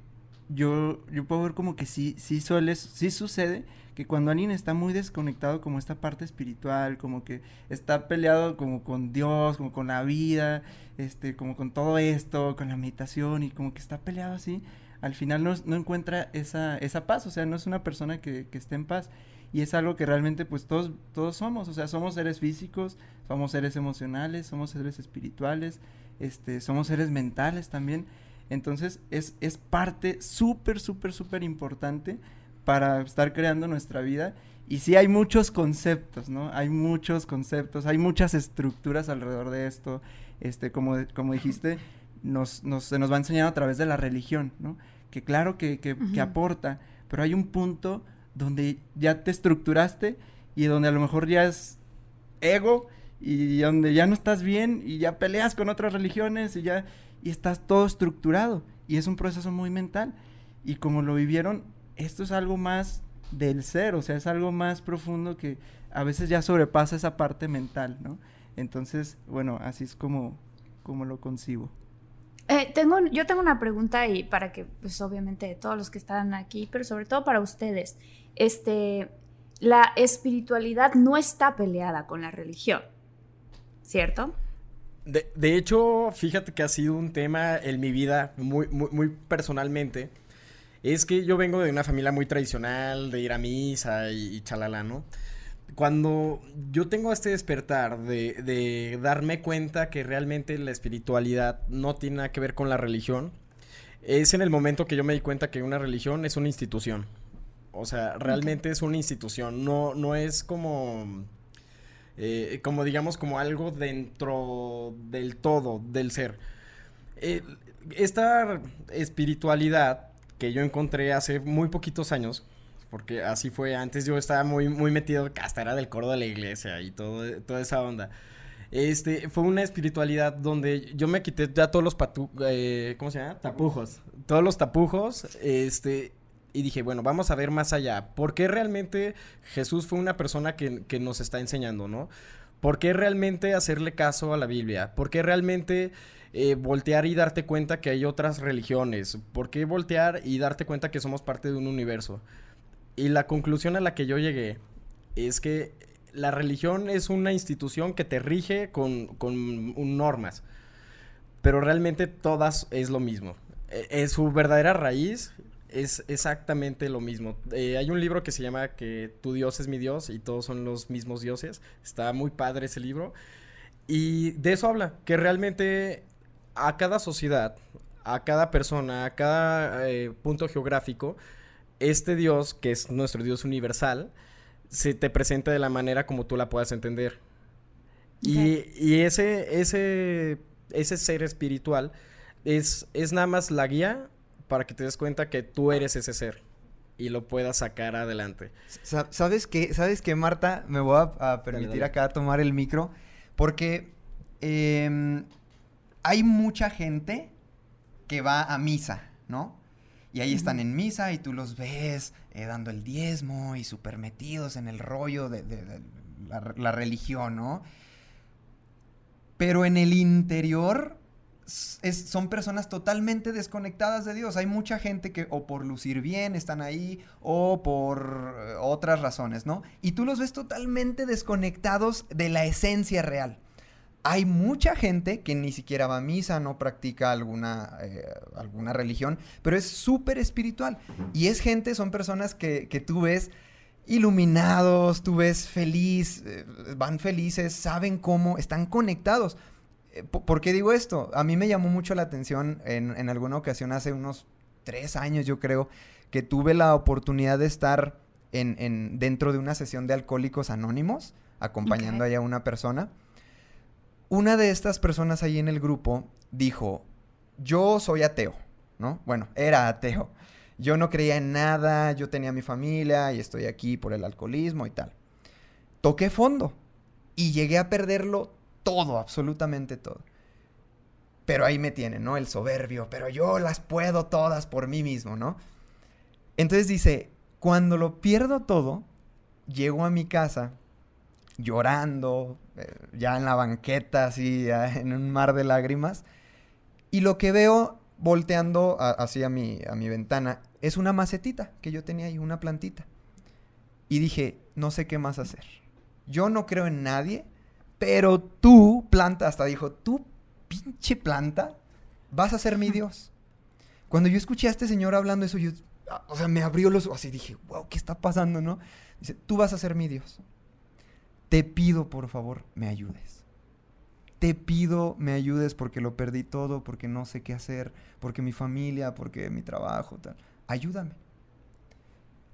[SPEAKER 5] yo, yo puedo ver como que sí, sí suele, sí sucede que cuando alguien está muy desconectado como esta parte espiritual, como que está peleado como con Dios, como con la vida, este, como con todo esto, con la meditación y como que está peleado así, al final no, no encuentra esa, esa paz, o sea, no es una persona que, que esté en paz y es algo que realmente pues todos, todos somos, o sea, somos seres físicos, somos seres emocionales, somos seres espirituales, este, somos seres mentales también. Entonces es, es parte súper, súper, súper importante para estar creando nuestra vida. Y sí hay muchos conceptos, ¿no? Hay muchos conceptos, hay muchas estructuras alrededor de esto. Este, como, como dijiste, nos, nos, se nos va enseñando a través de la religión, ¿no? Que claro que, que, que aporta, pero hay un punto donde ya te estructuraste y donde a lo mejor ya es ego y donde ya no estás bien y ya peleas con otras religiones y ya y estás todo estructurado y es un proceso muy mental y como lo vivieron esto es algo más del ser, o sea, es algo más profundo que a veces ya sobrepasa esa parte mental, ¿no? Entonces, bueno, así es como, como lo concibo.
[SPEAKER 3] Eh, tengo, yo tengo una pregunta y para que, pues obviamente todos los que están aquí, pero sobre todo para ustedes, este, la espiritualidad no está peleada con la religión, ¿cierto?
[SPEAKER 6] De, de hecho, fíjate que ha sido un tema en mi vida muy, muy, muy personalmente es que yo vengo de una familia muy tradicional, de ir a misa y, chalala, ¿no? Cuando yo tengo este despertar de, de, darme cuenta que realmente la espiritualidad no tiene nada que ver con la religión, es en el momento que yo me di cuenta que una religión es una institución. O sea, realmente es una institución, no, no es como... Eh, como digamos, como algo dentro del todo, del ser. Eh, esta espiritualidad que yo encontré hace muy poquitos años, porque así fue, antes yo estaba muy, muy metido, hasta era del coro de la iglesia y todo, toda esa onda. Este, fue una espiritualidad donde yo me quité ya todos los patu eh, ¿cómo se llama? Tapujos. Todos los tapujos, este, y dije, bueno, vamos a ver más allá. ¿Por qué realmente Jesús fue una persona que, que nos está enseñando, no? ¿Por qué realmente hacerle caso a la Biblia? ¿Por qué realmente eh, voltear y darte cuenta que hay otras religiones? ¿Por qué voltear y darte cuenta que somos parte de un universo? Y la conclusión a la que yo llegué es que la religión es una institución que te rige con, con normas, pero realmente todas es lo mismo. Es e, su verdadera raíz es exactamente lo mismo. Eh, hay un libro que se llama que tu Dios es mi Dios y todos son los mismos dioses. Está muy padre ese libro. Y de eso habla, que realmente a cada sociedad, a cada persona, a cada eh, punto geográfico, este Dios, que es nuestro Dios universal, se te presenta de la manera como tú la puedas entender. Y, ese, ese, ese ser espiritual es, es nada más la guía para que te des cuenta que tú eres ese ser y lo puedas sacar adelante.
[SPEAKER 8] ¿Sabes qué? ¿Sabes qué, Marta? Me voy a, permitir acá tomar el micro porque em, hay mucha gente que va a misa, ¿no? Y ahí están en misa y tú los ves eh, dando el diezmo y súper metidos en el rollo de, la, religión, ¿no? Pero en el interior son personas totalmente desconectadas de Dios. Hay mucha gente que o por lucir bien están ahí o por eh, otras razones, ¿no? Y tú los ves totalmente desconectados de la esencia real hay mucha gente que ni siquiera va a misa, no practica alguna, eh, alguna religión, pero es súper espiritual. Y es gente, son personas que, tú ves iluminados, tú ves feliz, eh, van felices, saben cómo, están conectados. Eh, ¿Por qué digo esto? A mí me llamó mucho la atención en, alguna ocasión, hace unos tres años yo creo, que tuve la oportunidad de estar en, dentro de una sesión de Alcohólicos Anónimos, acompañando allá a una persona. Una de estas personas ahí en el grupo dijo, yo soy ateo, ¿no? Bueno, era ateo. Yo no creía en nada, yo tenía mi familia y estoy aquí por el alcoholismo y tal. Toqué fondo y llegué a perderlo todo, absolutamente todo. Pero ahí me tienen, ¿no? El soberbio, pero yo las puedo todas por mí mismo, ¿no? Entonces dice, cuando lo pierdo todo, llego a mi casa llorando, eh, ya en la banqueta, así, en un mar de lágrimas. Y lo que veo volteando así a mi, a mi ventana es una macetita que yo tenía ahí, una plantita. Y dije, no sé qué más hacer. Yo no creo en nadie, pero tú, planta, hasta dijo, tú, pinche planta, vas a ser mi Dios. Cuando yo escuché a este señor hablando eso, yo, o sea, me abrió los ojos y dije, wow, ¿qué está pasando, no? Dice, tú vas a ser mi Dios te pido por favor me ayudes. te pido me ayudes porque lo perdí todo, porque no sé qué hacer, porque mi familia, porque mi trabajo, tal. Ayúdame.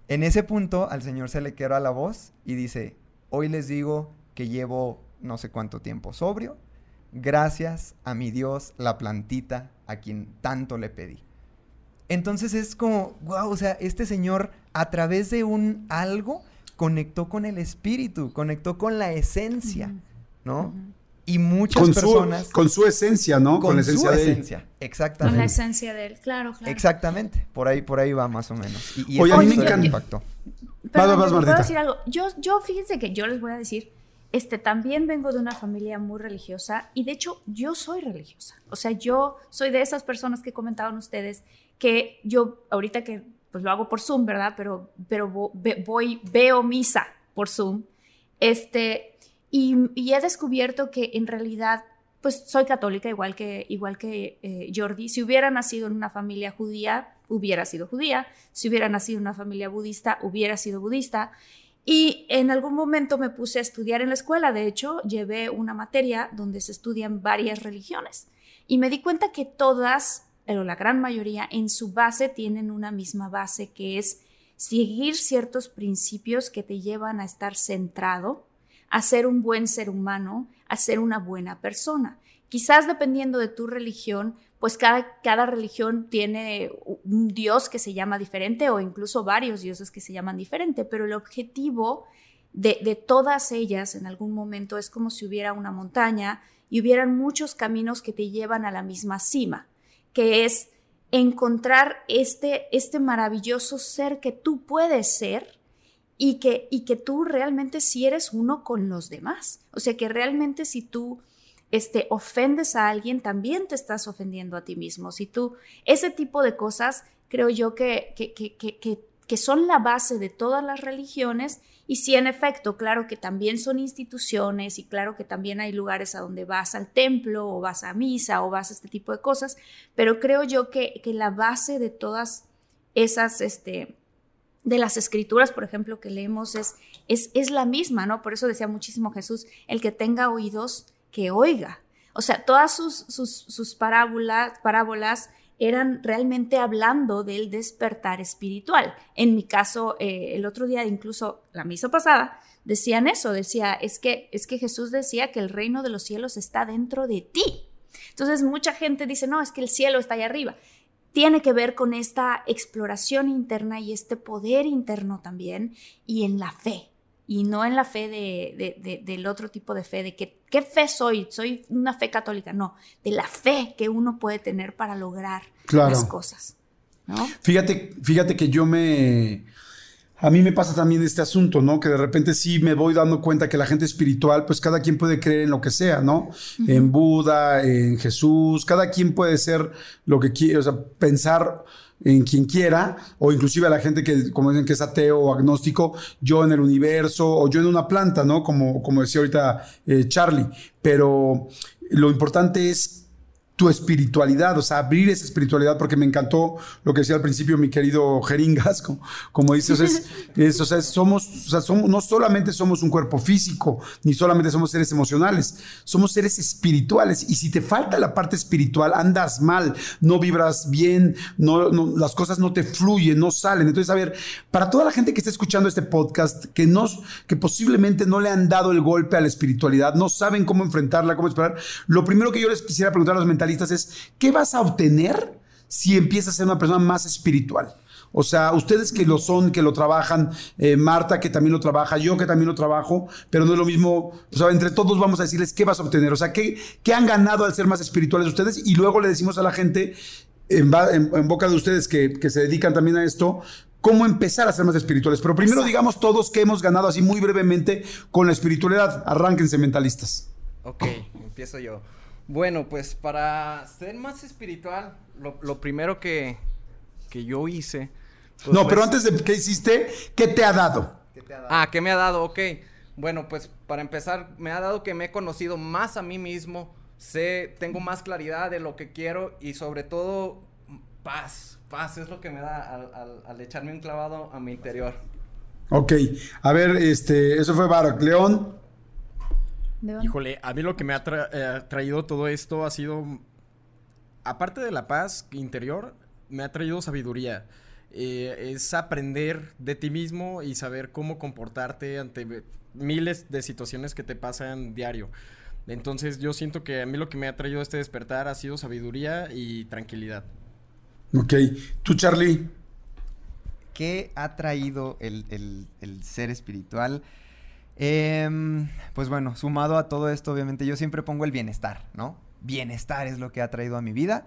[SPEAKER 8] En ese punto al Señor se le queda la voz y dice, hoy les digo que llevo no sé cuánto tiempo sobrio, gracias a mi Dios, la plantita a quien tanto le pedí. Entonces es como, wow, o sea, este Señor a través de un algo conectó con el espíritu, conectó con la esencia, ¿no? Y muchas
[SPEAKER 4] Con
[SPEAKER 8] personas...
[SPEAKER 4] su, con su esencia, ¿no? Con, la esencia
[SPEAKER 8] su
[SPEAKER 4] de él.
[SPEAKER 8] esencia,
[SPEAKER 3] Con
[SPEAKER 8] exactamente.
[SPEAKER 3] la esencia de él, claro, claro.
[SPEAKER 8] Exactamente, por ahí, por ahí va más o menos. Y, y
[SPEAKER 4] Oye, a mí me encanta.
[SPEAKER 8] impactó.
[SPEAKER 3] Perdón,
[SPEAKER 4] vas,
[SPEAKER 3] ¿les ¿puedo decir algo? Yo, yo, fíjense que yo les voy a decir, este, también vengo de una familia muy religiosa y de hecho yo soy religiosa. O sea, yo soy de esas personas que comentaban ustedes que yo, ahorita que pues lo hago por Zoom, ¿verdad? Pero, pero voy, veo misa por Zoom. Este, y, y he descubierto que en realidad, pues soy católica igual que, igual que eh, Jordi. Si hubiera nacido en una familia judía, hubiera sido judía. Si hubiera nacido en una familia budista, hubiera sido budista. Y en algún momento me puse a estudiar en la escuela. De hecho, llevé una materia donde se estudian varias religiones. Y me di cuenta que todas, pero la gran mayoría, en su base tienen una misma base, que es seguir ciertos principios que te llevan a estar centrado, a ser un buen ser humano, a ser una buena persona. Quizás dependiendo de tu religión, pues cada, cada religión tiene un dios que se llama diferente o incluso varios dioses que se llaman diferente, pero el objetivo de, de todas ellas en algún momento es como si hubiera una montaña y hubieran muchos caminos que te llevan a la misma cima, que es encontrar este, este maravilloso ser que tú puedes ser y que, y que tú realmente si eres uno con los demás. O sea, que realmente si tú este, ofendes a alguien, también te estás ofendiendo a ti mismo. Si tú, ese tipo de cosas, creo yo que, que, que, que, que son la base de todas las religiones. Y sí, en efecto, claro que también son instituciones y claro que también hay lugares a donde vas al templo o vas a misa o vas a este tipo de cosas, pero creo yo que, que la base de todas esas, este, de las escrituras, por ejemplo, que leemos es, es, es la misma, ¿no? Por eso decía muchísimo Jesús, el que tenga oídos, que oiga. O sea, todas sus, sus, sus parábolas, parábolas eran realmente hablando del despertar espiritual. En mi caso, eh, el otro día, incluso la misa pasada, decían eso, decía, es que, es que Jesús decía que el reino de los cielos está dentro de ti. Entonces, mucha gente dice, no, es que el cielo está allá arriba. Tiene que ver con esta exploración interna y este poder interno también, y en la fe, y no en la fe de, de, de, del otro tipo de fe, de que, ¿qué fe soy? Soy una fe católica, no, de la fe que uno puede tener para lograr
[SPEAKER 4] Claro.
[SPEAKER 3] las cosas. ¿no?
[SPEAKER 4] Fíjate, fíjate que yo me. A mí me pasa también este asunto, ¿no? Que de repente sí me voy dando cuenta que la gente espiritual, pues cada quien puede creer en lo que sea, ¿no? En Buda, en Jesús, cada quien puede ser lo que quiere, o sea, pensar en quien quiera, o inclusive a la gente que, como dicen que es ateo o agnóstico, yo en el universo, o yo en una planta, ¿no? Como, como decía ahorita eh, Charlie. Pero lo importante es tu espiritualidad, o sea, abrir esa espiritualidad, porque me encantó lo que decía al principio mi querido Jeringas, como, como dice, o sea, es, es, o sea, somos, o sea, somos, no solamente somos un cuerpo físico, ni solamente somos seres emocionales, somos seres espirituales, y si te falta la parte espiritual, andas mal, no vibras bien, no, las cosas no te fluyen, no salen. Entonces, a ver, para toda la gente que está escuchando este podcast, que, no, que posiblemente no le han dado el golpe a la espiritualidad, no saben cómo enfrentarla, cómo esperar, lo primero que yo les quisiera preguntar a los mentalistas es, ¿qué vas a obtener si empiezas a ser una persona más espiritual? O sea, ustedes que lo son, que lo trabajan, eh, Marta que también lo trabaja, yo que también lo trabajo, pero no es lo mismo, o sea, entre todos vamos a decirles qué vas a obtener, o sea, qué, qué han ganado al ser más espirituales ustedes y luego le decimos a la gente, en, en, en boca de ustedes que, que, se dedican también a esto, cómo empezar a ser más espirituales. Pero primero Exacto. digamos todos que hemos ganado así muy brevemente con la espiritualidad. Arránquense mentalistas.
[SPEAKER 7] Ok, empiezo yo. Bueno, pues para ser más espiritual, lo, lo primero que, que, yo hice. Pues
[SPEAKER 4] no, pero antes de qué hiciste, ¿qué te ha dado?
[SPEAKER 7] ¿Qué te ha dado? Ah, ¿qué me ha dado? Ok. Bueno, pues para empezar, me ha dado que me he conocido más a mí mismo, sé, tengo más claridad de lo que quiero y sobre todo paz. Paz es lo que me da al, al, al echarme un clavado a mi interior.
[SPEAKER 4] Ok, a ver, este, eso fue Barak. León.
[SPEAKER 6] Híjole, a mí lo que me ha eh, traído todo esto ha sido, aparte de la paz interior, me ha traído sabiduría. Eh, es aprender de ti mismo y saber cómo comportarte ante miles de situaciones que te pasan diario. Entonces yo siento que a mí lo que me ha traído este despertar ha sido sabiduría y tranquilidad.
[SPEAKER 4] Ok, tú Charlie.
[SPEAKER 8] ¿Qué ha traído el, ser espiritual? Em, pues bueno, sumado a todo esto, obviamente yo siempre pongo el bienestar, ¿no? Bienestar es lo que ha traído a mi vida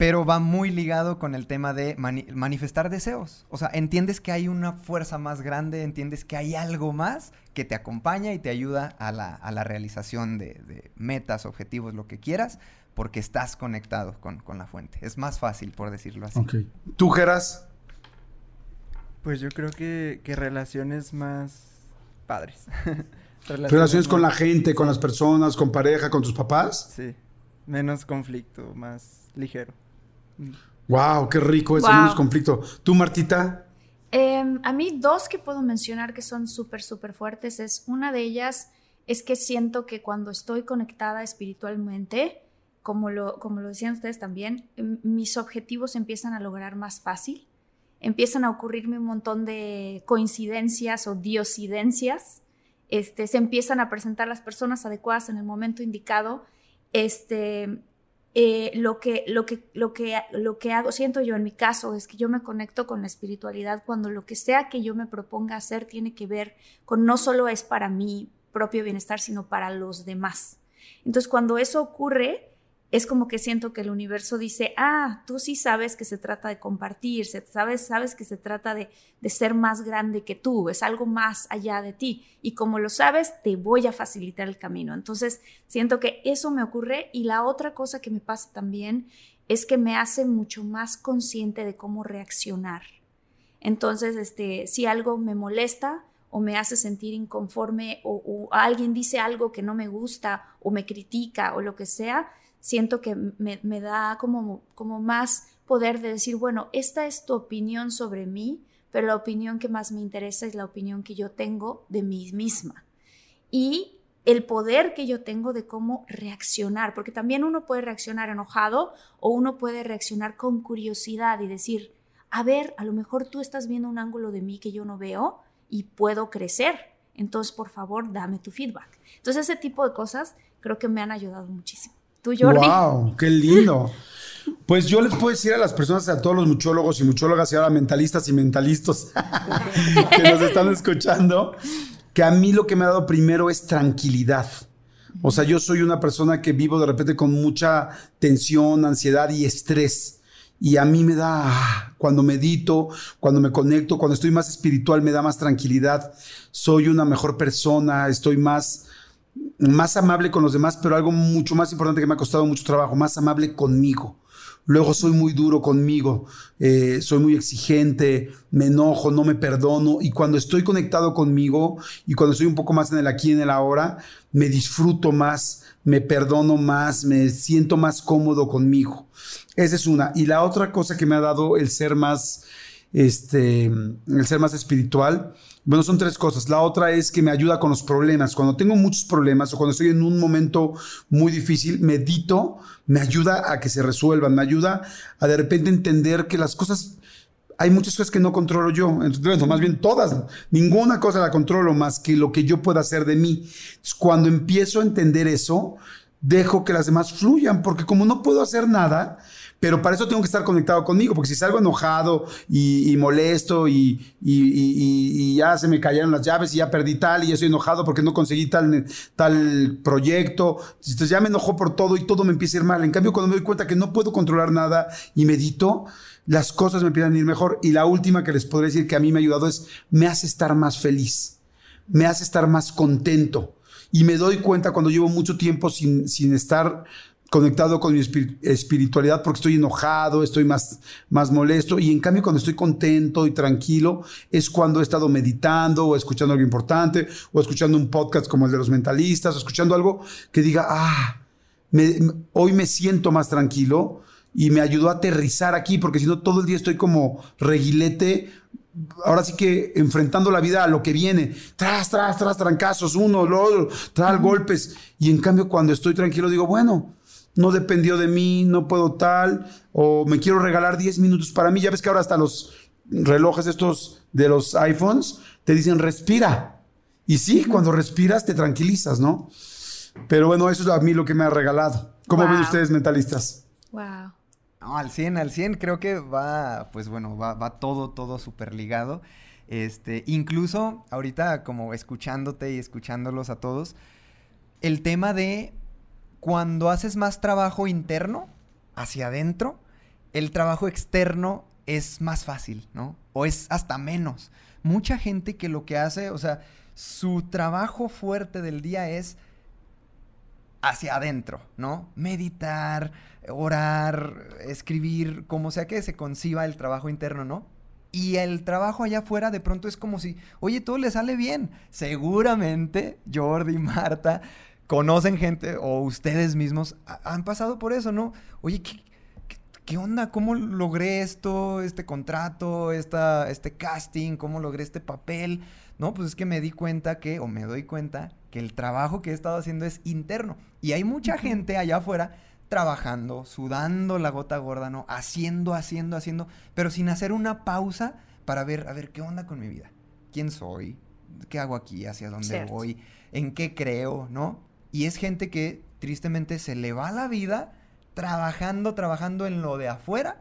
[SPEAKER 8] pero va muy ligado con el tema de manifestar deseos. O sea, entiendes que hay una fuerza más grande, entiendes que hay algo más que te acompaña y te ayuda a la, realización de, metas, objetivos, lo que quieras, porque estás conectado con, la fuente. Es más fácil, por decirlo así.
[SPEAKER 4] ¿Tú, Geras?
[SPEAKER 5] Pues yo creo que, relaciones más padres.
[SPEAKER 4] relaciones, con la gente, con las personas, con pareja, con tus papás.
[SPEAKER 5] Sí. Menos conflicto, más ligero.
[SPEAKER 4] Wow, qué rico ese wow. conflicto. ¿Tú, Martita?
[SPEAKER 3] Em, a mí dos que puedo mencionar que son súper, súper fuertes es una de ellas es que siento que cuando estoy conectada espiritualmente, como lo, como lo decían ustedes también, em, mis objetivos empiezan a lograr más fácil, empiezan a ocurrirme un montón de coincidencias o diosidencias, este, se empiezan a presentar las personas adecuadas en el momento indicado, este, eh, lo, que, lo, que, lo, que, lo que hago, siento yo en mi caso, es que yo me conecto con la espiritualidad cuando lo que sea que yo me proponga hacer tiene que ver con no solo es para mi propio bienestar, sino para los demás. Entonces, cuando eso ocurre, es como que siento que el universo dice, ah, tú sí sabes que se trata de compartir, sabes, sabes que se trata de, de, ser más grande que tú, es algo más allá de ti. Y como lo sabes, te voy a facilitar el camino. Entonces, siento que eso me ocurre. Y la otra cosa que me pasa también es que me hace mucho más consciente de cómo reaccionar. Entonces, este, si algo me molesta, o me hace sentir inconforme o, o, alguien dice algo que no me gusta o me critica o lo que sea, siento que me, da como, como más poder de decir, bueno, esta es tu opinión sobre mí, pero la opinión que más me interesa es la opinión que yo tengo de mí misma. Y el poder que yo tengo de cómo reaccionar, porque también uno puede reaccionar enojado o uno puede reaccionar con curiosidad y decir, a ver, a lo mejor tú estás viendo un ángulo de mí que yo no veo y puedo crecer. Entonces, por favor, dame tu feedback. Entonces, ese tipo de cosas creo que me han ayudado muchísimo. ¿Tú, Jordi?
[SPEAKER 4] ¡Wow! ¡Qué lindo! Pues yo les puedo decir a las personas, a todos los muchólogos y muchólogas y ahora mentalistas y mentalistas que nos están escuchando, que a mí lo que me ha dado primero es tranquilidad. O sea, yo soy una persona que vivo de repente con mucha tensión, ansiedad y estrés. Y a mí me da, cuando medito, cuando me conecto, cuando estoy más espiritual, me da más tranquilidad. Soy una mejor persona, estoy más más amable con los demás, pero algo mucho más importante que me ha costado mucho trabajo, más amable conmigo. Luego soy muy duro conmigo, eh, soy muy exigente, me enojo, no me perdono. Y cuando estoy conectado conmigo y cuando estoy un poco más en el aquí y en el ahora, me disfruto más, me perdono más, me siento más cómodo conmigo. Esa es una. Y la otra cosa que me ha dado el ser más, este, el ser más espiritual bueno, son tres cosas. La otra es que me ayuda con los problemas. Cuando tengo muchos problemas o cuando estoy en un momento muy difícil, medito, me ayuda a que se resuelvan, me ayuda a de repente entender que las cosas hay muchas cosas que no controlo yo, entonces, más bien todas, ninguna cosa la controlo más que lo que yo pueda hacer de mí. cuando empiezo a entender eso, dejo que las demás fluyan, porque como no puedo hacer nada, pero para eso tengo que estar conectado conmigo, porque si salgo enojado y, molesto y, ya se me cayeron las llaves y ya perdí tal y ya estoy enojado porque no conseguí tal, tal proyecto, entonces ya me enojó por todo y todo me empieza a ir mal. En cambio, cuando me doy cuenta que no puedo controlar nada y medito, las cosas me empiezan a ir mejor. Y la última que les podré decir que a mí me ha ayudado es, me hace estar más feliz, me hace estar más contento. Y me doy cuenta cuando llevo mucho tiempo sin, sin estar conectado con mi espiritualidad porque estoy enojado, estoy más, más molesto. Y en cambio cuando estoy contento y tranquilo es cuando he estado meditando o escuchando algo importante o escuchando un podcast como el de los mentalistas o escuchando algo que diga, ah, hoy me siento más tranquilo y me ayudó a aterrizar aquí porque si no todo el día estoy como reguilete ahora sí que enfrentando la vida a lo que viene, tras, tras, tras, trancazos, uno, lo otro, tras golpes. Y en cambio, cuando estoy tranquilo, digo, bueno, no dependió de mí, no puedo tal, o me quiero regalar 10 minutos para mí. Ya ves que ahora hasta los relojes estos de los iPhones te dicen respira. Y sí, cuando respiras te tranquilizas, ¿no? Pero bueno, eso es a mí lo que me ha regalado. ¿Cómo ven ustedes mentalistas?
[SPEAKER 3] Wow.
[SPEAKER 8] No, al 100, al 100, creo que va, pues bueno, va, va todo, todo súper ligado. Este, incluso ahorita como escuchándote y escuchándolos a todos, el tema de cuando haces más trabajo interno hacia adentro, el trabajo externo es más fácil, ¿no? O es hasta menos. Mucha gente que lo que hace, o sea, su trabajo fuerte del día es hacia adentro, ¿no? Meditar, orar, escribir, como sea que se conciba el trabajo interno, ¿no? Y el trabajo allá afuera de pronto es como si, oye, todo le sale bien. Seguramente Jordi, Marta, conocen gente o ustedes mismos han pasado por eso, ¿no? Oye, ¿qué, qué, onda? ¿Cómo logré esto, este contrato, esta, este casting? ¿Cómo logré este papel? No, pues es que me di cuenta que, o me doy cuenta, que el trabajo que he estado haciendo es interno. Y hay mucha gente allá afuera trabajando, sudando la gota gorda, ¿no? Haciendo, haciendo, haciendo, pero sin hacer una pausa para ver, a ver, ¿qué onda con mi vida? ¿Quién soy? ¿Qué hago aquí? ¿Hacia dónde voy? ¿En qué creo? ¿No? Y es gente que tristemente se le va la vida trabajando, trabajando en lo de afuera,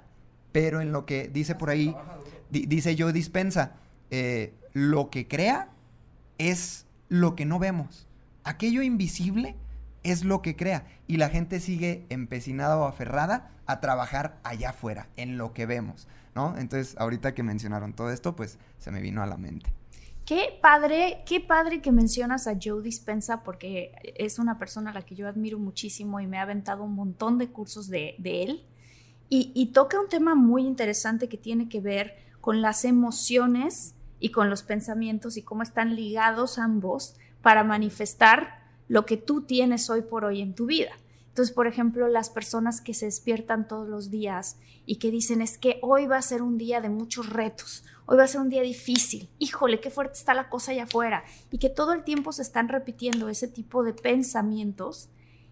[SPEAKER 8] pero en lo que dice por ahí, dice yo dispensa, eh, lo que crea es lo que no vemos. Aquello invisible es lo que crea. Y la gente sigue empecinada o aferrada a trabajar allá afuera, en lo que vemos, ¿no? Entonces, ahorita que mencionaron todo esto, pues se me vino a la mente.
[SPEAKER 3] Qué padre, qué padre que mencionas a Joe Dispensa porque es una persona a la que yo admiro muchísimo y me ha aventado un montón de cursos de, él. Y, y, toca un tema muy interesante que tiene que ver con las emociones y con los pensamientos y cómo están ligados ambos para manifestar lo que tú tienes hoy por hoy en tu vida. Entonces, por ejemplo, las personas que se despiertan todos los días y que dicen es que hoy va a ser un día de muchos retos, hoy va a ser un día difícil, híjole, qué fuerte está la cosa allá afuera, y que todo el tiempo se están repitiendo ese tipo de pensamientos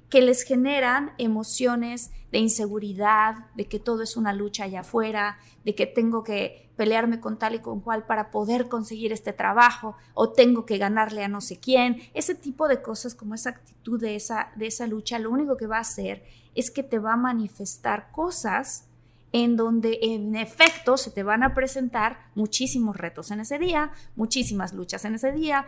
[SPEAKER 3] que les generan emociones de inseguridad, de que todo es una lucha allá afuera, de que tengo que pelearme con tal y con cual para poder conseguir este trabajo o tengo que ganarle a no sé quién. Ese tipo de cosas como esa actitud de esa, de esa lucha, lo único que va a hacer es que te va a manifestar cosas en donde en efecto se te van a presentar muchísimos retos en ese día, muchísimas luchas en ese día.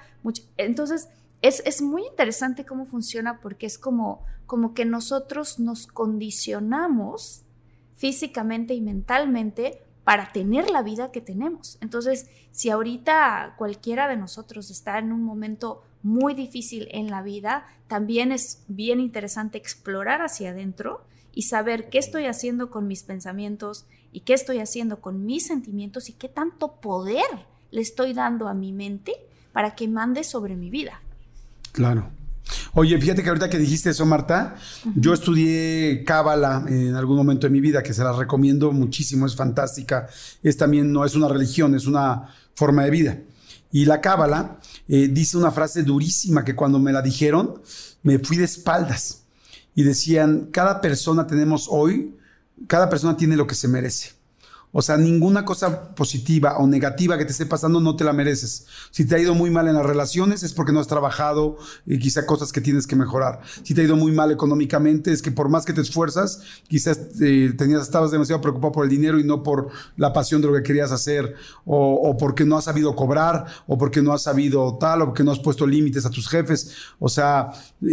[SPEAKER 3] Entonces, es, muy interesante cómo funciona porque es como, como que nosotros nos condicionamos físicamente y mentalmente para tener la vida que tenemos. Entonces, si ahorita cualquiera de nosotros está en un momento muy difícil en la vida, también es bien interesante explorar hacia adentro y saber qué estoy haciendo con mis pensamientos y qué estoy haciendo con mis sentimientos y qué tanto poder le estoy dando a mi mente para que mande sobre mi vida.
[SPEAKER 4] Claro. Oye, fíjate que ahorita que dijiste eso, Marta, yo estudié Cábala en algún momento de mi vida, que se la recomiendo muchísimo, es fantástica. Es también, no es una religión, es una forma de vida. Y la Cábala eh, dice una frase durísima que cuando me la dijeron, me fui de espaldas. Y decían, cada persona tenemos hoy, cada persona tiene lo que se merece. O sea, ninguna cosa positiva o negativa que te esté pasando no te la mereces. Si te ha ido muy mal en las relaciones es porque no has trabajado y quizá cosas que tienes que mejorar. Si te ha ido muy mal económicamente es que por más que te esfuerzas, quizás eh, tenías, estabas demasiado preocupado por el dinero y no por la pasión de lo que querías hacer, o, o, porque no has sabido cobrar, o porque no has sabido tal, o porque no has puesto límites a tus jefes. O sea,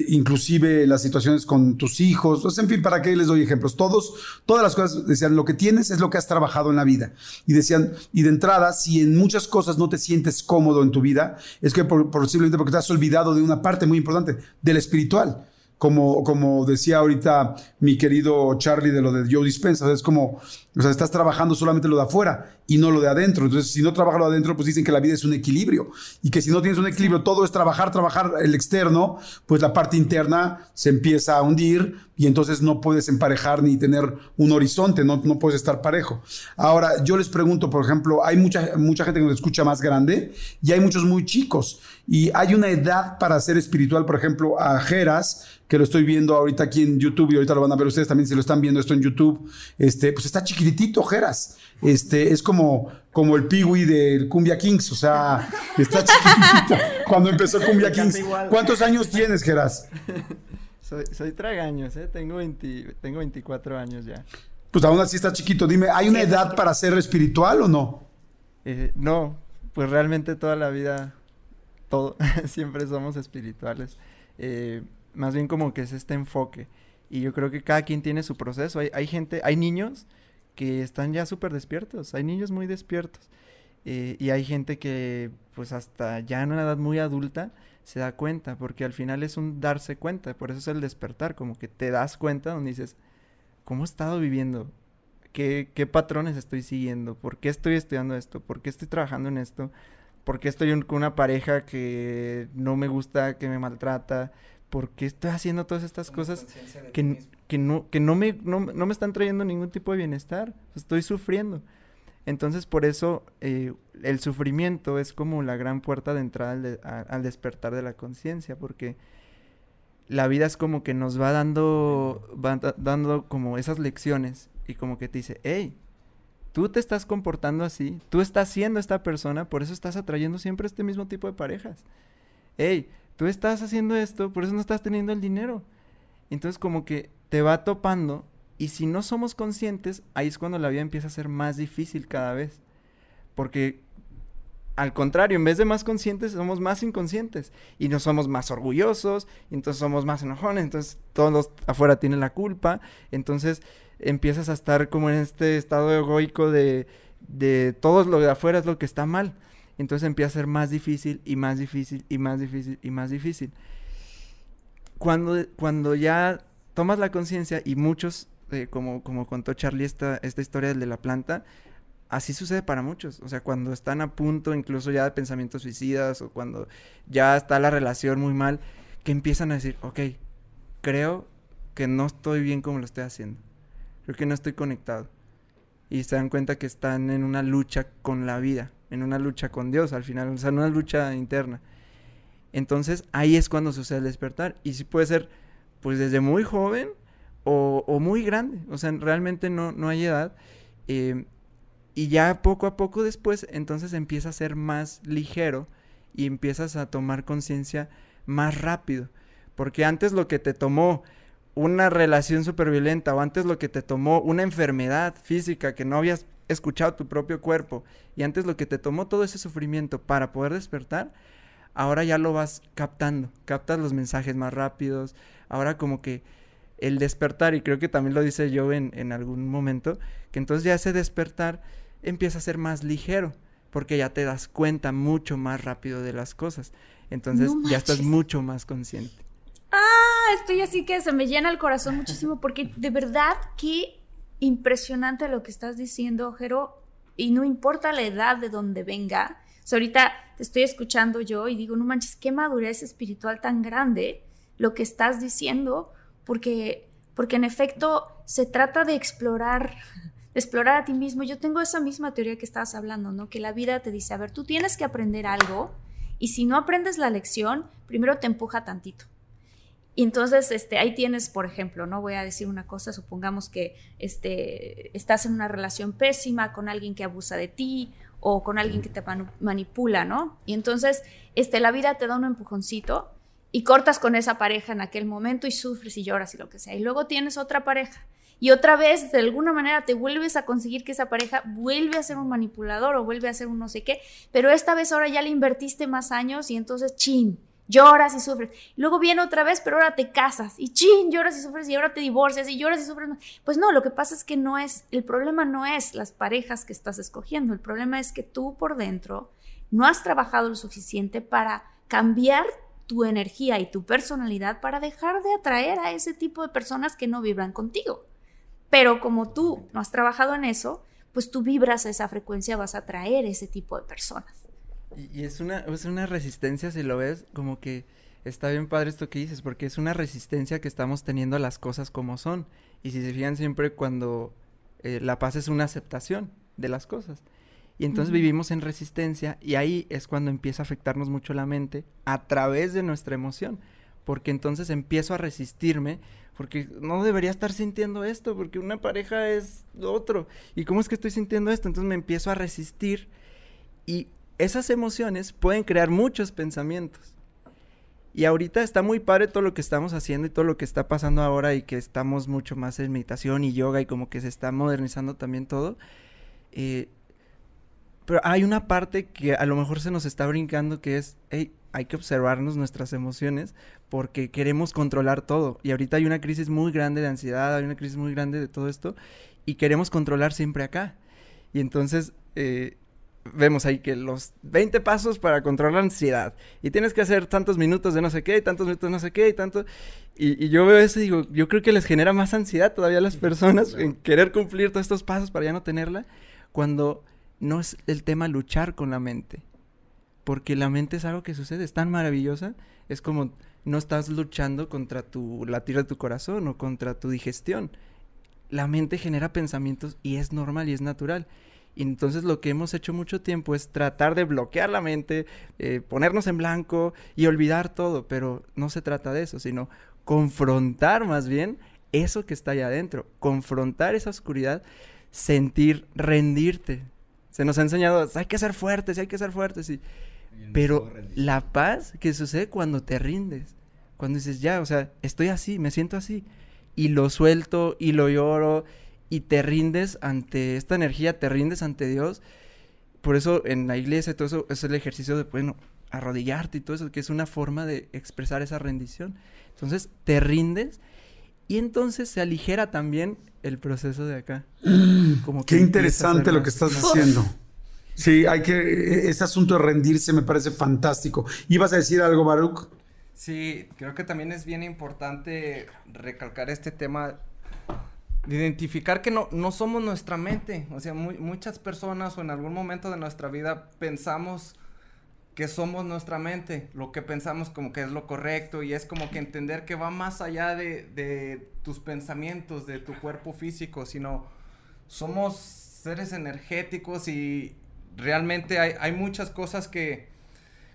[SPEAKER 4] inclusive las situaciones con tus hijos. En fin, ¿para qué les doy ejemplos? Todos, todas las cosas decían, lo que tienes es lo que has trabajado en la vida. Y decían, y de entrada, si en muchas cosas no te sientes cómodo en tu vida, es que posiblemente porque te has olvidado de una parte muy importante, del espiritual. Como, como decía ahorita mi querido Charlie de lo de Joe Dispensa, es como O sea, estás trabajando solamente lo de afuera y no lo de adentro. Entonces, si no trabajas lo de adentro, pues dicen que la vida es un equilibrio. Y que si no tienes un equilibrio, todo es trabajar, trabajar el externo, pues la parte interna se empieza a hundir y entonces no puedes emparejar ni tener un horizonte, no, no puedes estar parejo. Ahora, yo les pregunto, por ejemplo, hay mucha, mucha gente que nos escucha más grande y hay muchos muy chicos. Y hay una edad para ser espiritual, por ejemplo, a Jeras, que lo estoy viendo ahorita aquí en YouTube y ahorita lo van a ver ustedes también si lo están viendo esto en YouTube. Este, pues está chiquitito, Jeras. Este, es como, como el Piwi del Cumbia Kings, o sea, está chiquitito. Cuando empezó Cumbia Kings. ¿Cuántos años tienes, Jeras?
[SPEAKER 5] Soy, soy tragaños, ¿eh? Tengo, 20, tengo 24 años ya.
[SPEAKER 4] Pues aún así está chiquito. Dime, ¿hay una edad para ser espiritual o no?
[SPEAKER 5] Eh, no, pues realmente toda la vida, todo, siempre somos espirituales. Eh, más bien como que es este enfoque. Y yo creo que cada quien tiene su proceso. Hay, hay gente, hay niños que están ya súper despiertos, hay niños muy despiertos. Eh, y hay gente que, pues hasta ya en una edad muy adulta, se da cuenta, porque al final es un darse cuenta, por eso es el despertar, como que te das cuenta donde dices, ¿cómo he estado viviendo? ¿Qué, qué patrones estoy siguiendo? ¿Por qué estoy estudiando esto? ¿Por qué estoy trabajando en esto? ¿Por qué estoy con una pareja que no me gusta, que me maltrata? ¿Por qué estoy haciendo todas estas cosas que, que, no, que no, me, no, no me están trayendo ningún tipo de bienestar? Estoy sufriendo. Entonces, por eso eh, el sufrimiento es como la gran puerta de entrada al, despertar de la conciencia, porque la vida es como que nos va dando, va dando como esas lecciones y como que te dice, hey, tú te estás comportando así, tú estás siendo esta persona, por eso estás atrayendo siempre este mismo tipo de parejas. Hey, tú estás haciendo esto, por eso no estás teniendo el dinero. Entonces como que te va topando y si no somos conscientes, ahí es cuando la vida empieza a ser más difícil cada vez. Porque al contrario, en vez de más conscientes, somos más inconscientes. Y no somos más orgullosos, y entonces somos más enojones, entonces todos afuera tienen la culpa. Entonces empiezas a estar como en este estado egoico de, de todo lo de afuera es lo que está mal. Entonces empieza a ser más difícil y más difícil y más difícil y más difícil. Cuando, cuando ya tomas la conciencia y muchos eh, como, como contó Charlie esta, esta historia de la planta, así sucede para muchos. O sea, cuando están a punto incluso ya de pensamientos suicidas o cuando ya está la relación muy mal, que empiezan a decir, ok, creo que no estoy bien como lo estoy haciendo. Creo que no estoy conectado. Y se dan cuenta que están en una lucha con la vida, en una lucha con Dios al final, o sea, en una lucha interna. Entonces ahí es cuando sucede el despertar. Y sí puede ser, pues desde muy joven o, muy grande, o sea, realmente no, no hay edad. Eh, y ya poco a poco después, entonces empieza a ser más ligero y empiezas a tomar conciencia más rápido. Porque antes lo que te tomó una relación súper violenta o antes lo que te tomó una enfermedad física que no habías escuchado tu propio cuerpo y antes lo que te tomó todo ese sufrimiento para poder despertar, ahora ya lo vas captando, captas los mensajes más rápidos, ahora como que el despertar, y creo que también lo dice yo en, en algún momento, que entonces ya ese despertar empieza a ser más ligero, porque ya te das cuenta mucho más rápido de las cosas. Entonces ya estás mucho más consciente.
[SPEAKER 3] Ah, estoy así que se me llena el corazón muchísimo, porque de verdad qué impresionante lo que estás diciendo, Jero, y no importa la edad de donde venga. Sea, ahorita te estoy escuchando yo y digo, no manches, qué madurez espiritual tan grande lo que estás diciendo, porque, porque en efecto se trata de explorar, de explorar a ti mismo. Yo tengo esa misma teoría que estabas hablando, ¿no? Que la vida te dice, a ver, tú tienes que aprender algo y si no aprendes la lección, primero te empuja tantito. Y entonces, este, ahí tienes, por ejemplo, no voy a decir una cosa, supongamos que este, estás en una relación pésima con alguien que abusa de ti o con alguien que te manipula, ¿no? Y entonces, este, la vida te da un empujoncito y cortas con esa pareja en aquel momento y sufres y lloras y lo que sea. Y luego tienes otra pareja y otra vez de alguna manera te vuelves a conseguir que esa pareja vuelve a ser un manipulador o vuelve a ser un no sé qué, pero esta vez ahora ya le invertiste más años y entonces chin, lloras y sufres. Luego viene otra vez, pero ahora te casas y chin, lloras y sufres y ahora te divorcias y lloras y sufres. Pues no, lo que pasa es que no es, el problema no es las parejas que estás escogiendo, el problema es que tú por dentro no has trabajado lo suficiente para cambiar tu energía y tu personalidad para dejar de atraer a ese tipo de personas que no vibran contigo. Pero como tú no has trabajado en eso, pues tú vibras a esa frecuencia, vas a atraer ese tipo de personas.
[SPEAKER 5] Y, es, una, es una resistencia, si lo ves, como que está bien padre esto que dices, porque es una resistencia que estamos teniendo a las cosas como son. Y si se fijan siempre cuando eh, la paz es una aceptación de las cosas. Y entonces vivimos en resistencia y ahí es cuando empieza a afectarnos mucho la mente a través de nuestra emoción. Porque entonces empiezo a resistirme porque no debería estar sintiendo esto, porque una pareja es lo otro. ¿Y cómo es que estoy sintiendo esto? Entonces me empiezo a resistir y esas emociones pueden crear muchos pensamientos. Y ahorita está muy padre todo lo que estamos haciendo y todo lo que está pasando ahora y que estamos mucho más en meditación y yoga y como que se está modernizando también todo. Eh, pero hay una parte que a lo mejor se nos está brincando que es, hay que observarnos nuestras emociones porque queremos controlar todo. Y ahorita hay una crisis muy grande de ansiedad, hay una crisis muy grande de todo esto y queremos controlar siempre acá. Y entonces eh, vemos ahí que los 20 pasos para controlar la ansiedad. Y tienes que hacer tantos minutos de no sé qué, y tantos minutos de no sé qué, y tanto... Y, yo veo eso y digo, yo creo que les genera más ansiedad todavía a las personas en querer cumplir todos estos pasos para ya no tenerla, cuando no es el tema luchar con la mente porque la mente es algo que sucede, es tan maravillosa, es como no estás luchando contra tu latir de tu corazón o contra tu digestión. La mente genera pensamientos y es normal y es natural. Y entonces lo que hemos hecho mucho tiempo es tratar de bloquear la mente, eh, ponernos en blanco y olvidar todo, pero no se trata de eso, sino confrontar más bien eso que está allá adentro, confrontar esa oscuridad, sentir, rendirte. Se nos ha enseñado, hay que ser fuertes, hay que ser fuertes y pero la paz que sucede cuando te rindes, cuando dices, ya, o sea, estoy así, me siento así, y lo suelto y lo lloro, y te rindes ante esta energía, te rindes ante Dios. Por eso en la iglesia todo eso es el ejercicio de, bueno, arrodillarte y todo eso, que es una forma de expresar esa rendición. Entonces te rindes y entonces se aligera también el proceso de acá.
[SPEAKER 4] Como Qué interesante lo que estás diciendo. Sí, hay que. Ese asunto de rendirse me parece fantástico. ¿Ibas a decir algo, Baruch?
[SPEAKER 7] Sí, creo que también es bien importante recalcar este tema de identificar que no, no somos nuestra mente. O sea, muchas personas o en algún momento de nuestra vida pensamos que somos nuestra mente, lo que pensamos como que es lo correcto y es como que entender que va más allá de, de tus pensamientos, de tu cuerpo físico, sino somos seres energéticos y, realmente hay, hay muchas cosas que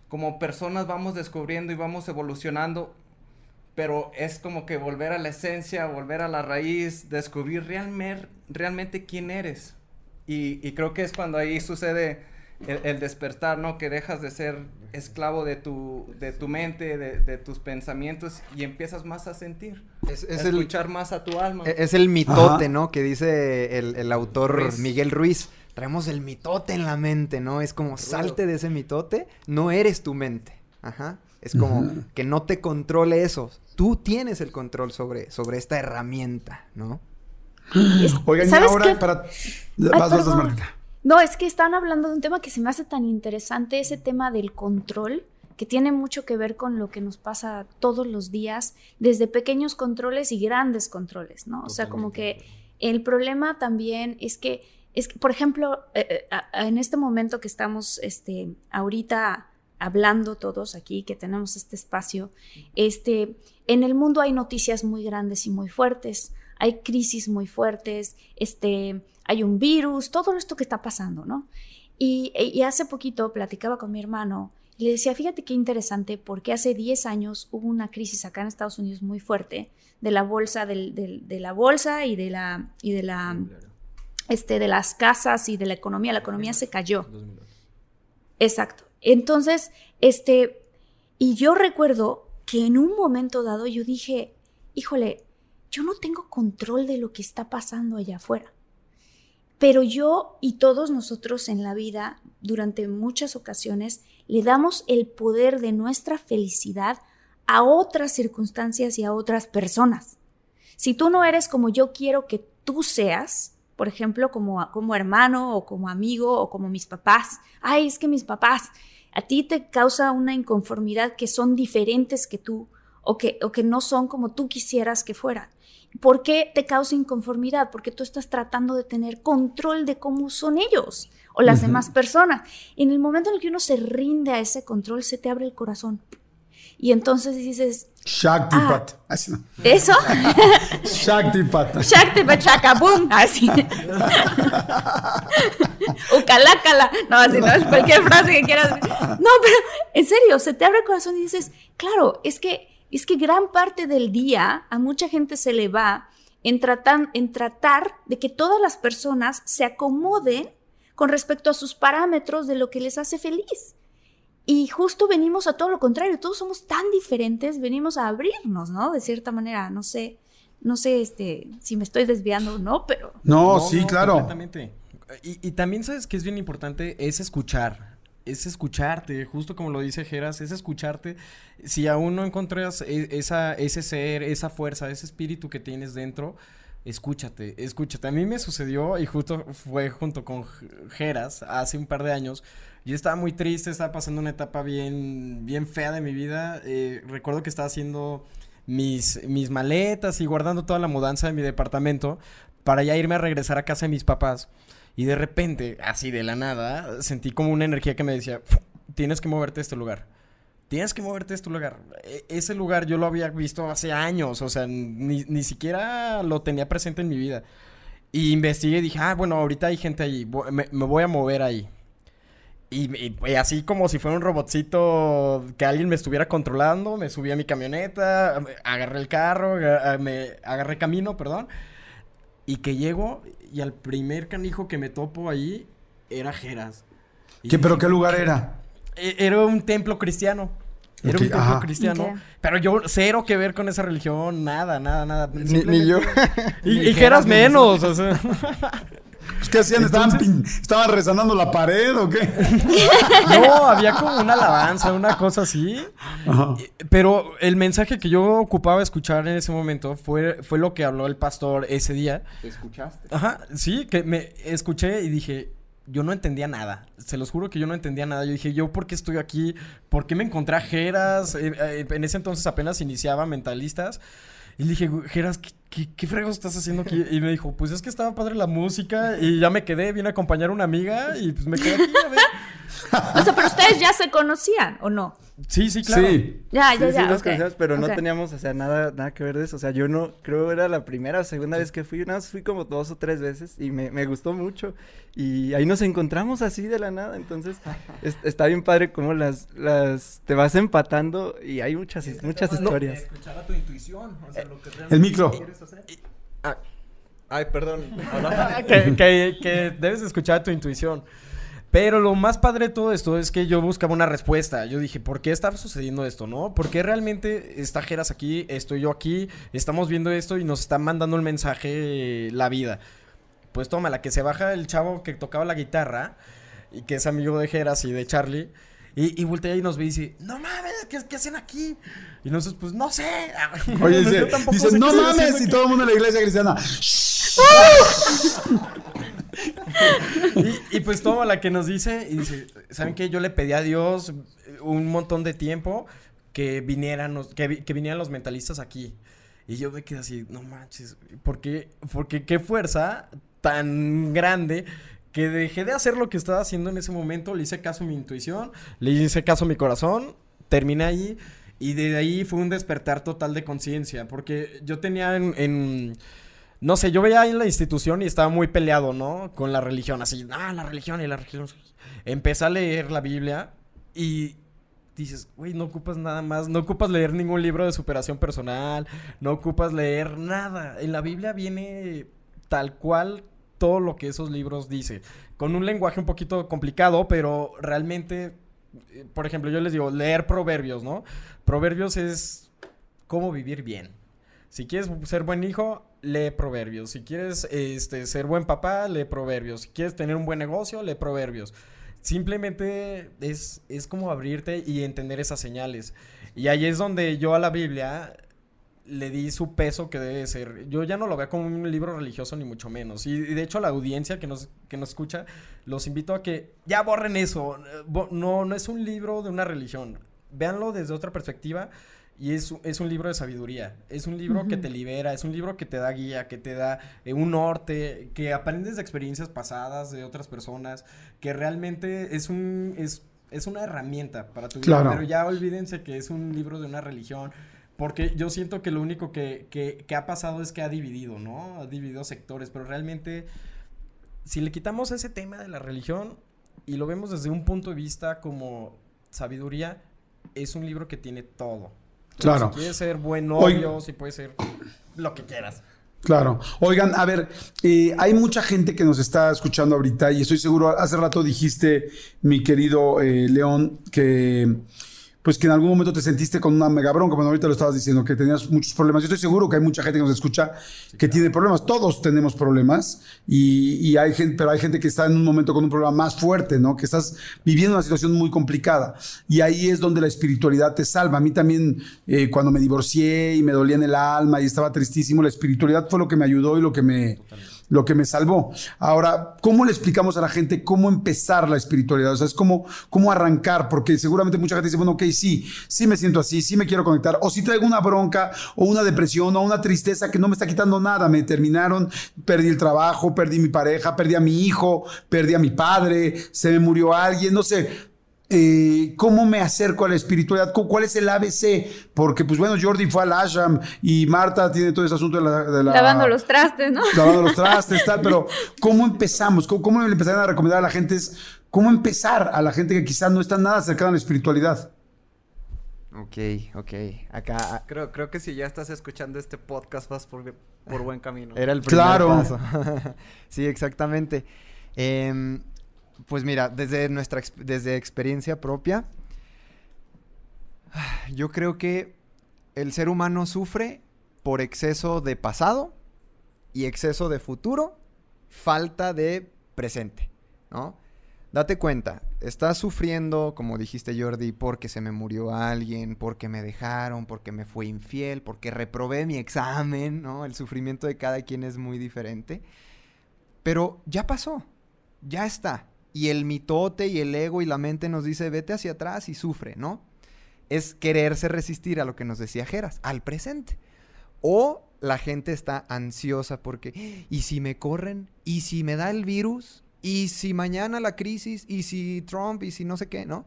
[SPEAKER 7] como personas vamos descubriendo y vamos evolucionando, pero es como que volver a la esencia, volver a la raíz, descubrir realmente, realmente quién eres. Y, y, creo que es cuando ahí sucede el, despertar, ¿no? Que dejas de ser esclavo de tu, de tu mente, de, de tus pensamientos y empiezas más a sentir. Es, es escuchar más a tu alma.
[SPEAKER 8] E, es el mitote, ¿no? Que dice el, el autor Miguel Ruiz traemos el mitote en la mente, ¿no? Es como salte de ese mitote, no eres tu mente. Ajá. Es como que no te controle eso. Tú tienes el control sobre, sobre esta herramienta, ¿no?
[SPEAKER 4] Oigan, y ahora para.
[SPEAKER 3] No, es que están hablando de un tema que se me hace tan interesante, ese tema del control, que tiene mucho que ver con lo que nos pasa todos los días, desde pequeños controles y grandes controles, ¿no? O sea, como que el problema también es que es que, por ejemplo, eh, eh, en este momento que estamos este, ahorita hablando todos aquí, que tenemos este espacio, este, en el mundo hay noticias muy grandes y muy fuertes, hay crisis muy fuertes, este, hay un virus, todo esto que está pasando, ¿no? Y, y hace poquito platicaba con mi hermano y le decía, fíjate qué interesante, porque hace 10 años hubo una crisis acá en Estados Unidos muy fuerte de la bolsa, del, de la bolsa y de la, y de la este, de las casas y de la economía. La economía se cayó. Exacto. Entonces, este, y yo recuerdo que en un momento dado yo dije, híjole, yo no tengo control de lo que está pasando allá afuera. Pero yo y todos nosotros en la vida, durante muchas ocasiones, le damos el poder de nuestra felicidad a otras circunstancias y a otras personas. Si tú no eres como yo quiero que tú seas, por ejemplo, como, como hermano o como amigo o como mis papás. Ay, es que mis papás, a ti te causa una inconformidad que son diferentes que tú o que, o que no son como tú quisieras que fueran. ¿Por qué te causa inconformidad? Porque tú estás tratando de tener control de cómo son ellos o las demás personas. En el momento en el que uno se rinde a ese control, se te abre el corazón. Y entonces dices...
[SPEAKER 4] Shaktipat.
[SPEAKER 3] Ah, ¿Eso?
[SPEAKER 4] Shaktipat.
[SPEAKER 3] Shaktipat, chacabum. Así. Ucalácala. No, así no es cualquier frase que quieras. No, pero en serio, se te abre el corazón y dices, claro, es que, es que gran parte del día a mucha gente se le va en, en tratar de que todas las personas se acomoden con respecto a sus parámetros de lo que les hace feliz. Y justo venimos a todo lo contrario, todos somos tan diferentes, venimos a abrirnos, ¿no? De cierta manera, no sé, no sé este, si me estoy desviando o no, pero...
[SPEAKER 4] No, sí, claro.
[SPEAKER 6] Y, y, también sabes que es bien importante, es escuchar, es escucharte, justo como lo dice Geras, es escucharte. Si aún no encuentras e, esa, ese ser, esa fuerza, ese espíritu que tienes dentro, escúchate, escúchate. A mí me sucedió y justo fue junto con Geras hace un par de años yo estaba muy triste, estaba pasando una etapa bien, bien fea de mi vida. Eh, recuerdo que estaba haciendo mis, mis maletas y guardando toda la mudanza de mi departamento para ya irme a regresar a casa de mis papás. Y de repente, así de la nada, sentí como una energía que me decía, tienes que moverte a este lugar. Tienes que moverte a este lugar. E, ese lugar yo lo había visto hace años, o sea, ni, ni siquiera lo tenía presente en mi vida. Y investigué y dije, ah, bueno, ahorita hay gente ahí, me voy a mover ahí. Y, así como si fuera un robotcito que alguien me estuviera controlando, me subí a mi camioneta, agarré el carro, me agarré camino, perdón. Y que llego y al primer canijo que me topo ahí era Jeras.
[SPEAKER 4] ¿Qué, ¿Pero qué lugar era?
[SPEAKER 6] E, era un templo cristiano. Era un templo cristiano. Pero yo, cero que ver con esa religión, nada, nada, nada.
[SPEAKER 5] Ni, yo.
[SPEAKER 6] y, y Geras menos, o sea.
[SPEAKER 4] Pues, ¿Qué hacían? ¿Estaban, rezando la pared o qué?
[SPEAKER 6] No, había como una alabanza, una cosa así. Pero el mensaje que yo ocupaba escuchar en ese momento fue, fue lo que habló el pastor ese día.
[SPEAKER 7] ¿Te escuchaste?
[SPEAKER 6] Ajá, sí, que me escuché y dije, yo no entendía nada. Se los juro que yo no entendía nada. Yo dije, ¿yo por qué estoy aquí? ¿Por qué me encontré a Jeras? Eh, eh, en ese entonces apenas iniciaba Mentalistas. Y le dije, Geras, ¿qué, qué, fregos estás haciendo aquí? Y me dijo, pues es que estaba padre la música y ya me quedé, vine a acompañar a una amiga y pues me quedé aquí a ver.
[SPEAKER 3] o sea, pero ustedes ya se conocían, ¿o no?
[SPEAKER 6] Sí, sí, claro. Sí.
[SPEAKER 3] Ya, ya, ya.
[SPEAKER 5] Sí, nos conocíamos, pero no teníamos, o sea, nada, nada que ver de eso. O sea, yo no, creo que era la primera o segunda vez que fui. Nada más fui como dos o tres veces y me, me gustó mucho. Y ahí nos encontramos así de la nada. Entonces, está bien padre cómo las, las, te vas empatando y hay muchas, muchas historias.
[SPEAKER 7] Escuchar a tu intuición, o sea, lo que
[SPEAKER 4] El micro.
[SPEAKER 6] Ah.
[SPEAKER 7] Ay, perdón.
[SPEAKER 6] que, que, que debes escuchar tu intuición. Pero lo más padre de todo esto es que yo buscaba una respuesta. Yo dije, ¿por qué está sucediendo esto, no? ¿Por qué realmente está Jeras aquí, estoy yo aquí, estamos viendo esto y nos está mandando el mensaje la vida? Pues toma, la que se baja el chavo que tocaba la guitarra y que es amigo de Jeras y de Charlie. Y, y voltea y nos ve y dice, no mames, ¿qué, hacen aquí? Y nosotros, pues, no sé.
[SPEAKER 4] Oye, dice, dice no mames, y todo el mundo en la iglesia cristiana.
[SPEAKER 6] y, pues toma la que nos dice y dice, ¿saben qué? Yo le pedí a Dios un montón de tiempo que vinieran, que, que vinieran los mentalistas aquí. Y yo me quedé así, no manches, ¿por qué? Porque qué fuerza tan grande que dejé de hacer lo que estaba haciendo en ese momento, le hice caso a mi intuición, le hice caso a mi corazón, terminé ahí y de ahí fue un despertar total de conciencia, porque yo tenía en no sé, yo veía ahí en la institución y estaba muy peleado, ¿no? Con la religión, así, ah, la religión y la religión. Empecé a leer la Biblia y dices, güey, no ocupas nada más, no ocupas leer ningún libro de superación personal, no ocupas leer nada. En la Biblia viene tal cual todo lo que esos libros dicen, con un lenguaje un poquito complicado, pero realmente, por ejemplo, yo les digo, leer proverbios, ¿no? Proverbios es cómo vivir bien. Si quieres ser buen hijo, lee proverbios. Si quieres este, ser buen papá, lee proverbios. Si quieres tener un buen negocio, lee proverbios. Simplemente es, es como abrirte y entender esas señales. Y ahí es donde yo a la Biblia le di su peso que debe ser. Yo ya no lo veo como un libro religioso ni mucho menos. Y, de hecho a la audiencia que nos, que nos escucha, los invito a que ya borren eso. No, no es un libro de una religión. Véanlo desde otra perspectiva Y es, es un libro de sabiduría, es un libro que te libera, es un libro que te da guía, que te da eh, un norte, que aprendes de experiencias pasadas de otras personas, que realmente es un es, es una herramienta para tu vida.
[SPEAKER 4] Claro.
[SPEAKER 6] Pero ya olvídense que es un libro de una religión, porque yo siento que lo único que, que, que ha pasado es que ha dividido, ¿no? Ha dividido sectores, pero realmente si le quitamos ese tema de la religión y lo vemos desde un punto de vista como sabiduría, es un libro que tiene todo.
[SPEAKER 4] Claro.
[SPEAKER 6] Si quieres ser buen
[SPEAKER 4] Hoy-
[SPEAKER 6] novio, si puedes ser lo que quieras.
[SPEAKER 4] Claro. Oigan, a ver, eh, hay mucha gente que nos está escuchando ahorita y estoy seguro, hace rato dijiste, mi querido eh, León, que pues que en algún momento te sentiste con una mega bronca, bueno, ahorita lo estabas diciendo, que tenías muchos problemas. Yo estoy seguro que hay mucha gente que nos escucha que tiene problemas. Todos tenemos problemas y, y hay gente, pero hay gente que está en un momento con un problema más fuerte, ¿no? Que estás viviendo una situación muy complicada. Y ahí es donde la espiritualidad te salva. A mí también, eh, cuando me divorcié y me dolía en el alma y estaba tristísimo, la espiritualidad fue lo que me ayudó y lo que me, lo que me salvó. Ahora, ¿cómo le explicamos a la gente cómo empezar la espiritualidad? O sea, es como cómo arrancar, porque seguramente mucha gente dice, bueno, ok, sí, sí me siento así, sí me quiero conectar, o si traigo una bronca, o una depresión, o una tristeza que no me está quitando nada, me terminaron, perdí el trabajo, perdí mi pareja, perdí a mi hijo, perdí a mi padre, se me murió alguien, no sé. Eh, ¿Cómo me acerco a la espiritualidad? ¿Cu- ¿Cuál es el ABC? Porque, pues bueno, Jordi fue al ashram y Marta tiene todo ese asunto de la... de la-
[SPEAKER 3] Lavando los trastes, ¿no?
[SPEAKER 4] lavando los trastes, tal, pero ¿cómo empezamos? ¿Cómo, cómo le empezarían a recomendar a la gente? Es, ¿Cómo empezar a la gente que quizás no está nada cercana a la espiritualidad?
[SPEAKER 8] Ok, ok. Acá
[SPEAKER 7] Creo, creo que si ya estás escuchando este podcast vas por, por buen camino.
[SPEAKER 8] era el primer
[SPEAKER 4] Claro.
[SPEAKER 8] paso. sí, exactamente. Em, pues mira, desde nuestra desde experiencia propia, yo creo que el ser humano sufre por exceso de pasado y exceso de futuro, falta de presente, ¿no? Date cuenta, estás sufriendo, como dijiste Jordi, porque se me murió alguien, porque me dejaron, porque me fui infiel, porque reprobé mi examen, ¿no? El sufrimiento de cada quien es muy diferente. Pero ya pasó, ya está. Y el mitote y el ego y la mente nos dice, vete hacia atrás y sufre, ¿no? Es quererse resistir a lo que nos decía Geras, al presente. O la gente está ansiosa porque, ¿y si me corren? ¿Y si me da el virus? ¿Y si mañana la crisis? ¿Y si Trump? ¿Y si no sé qué? ¿No?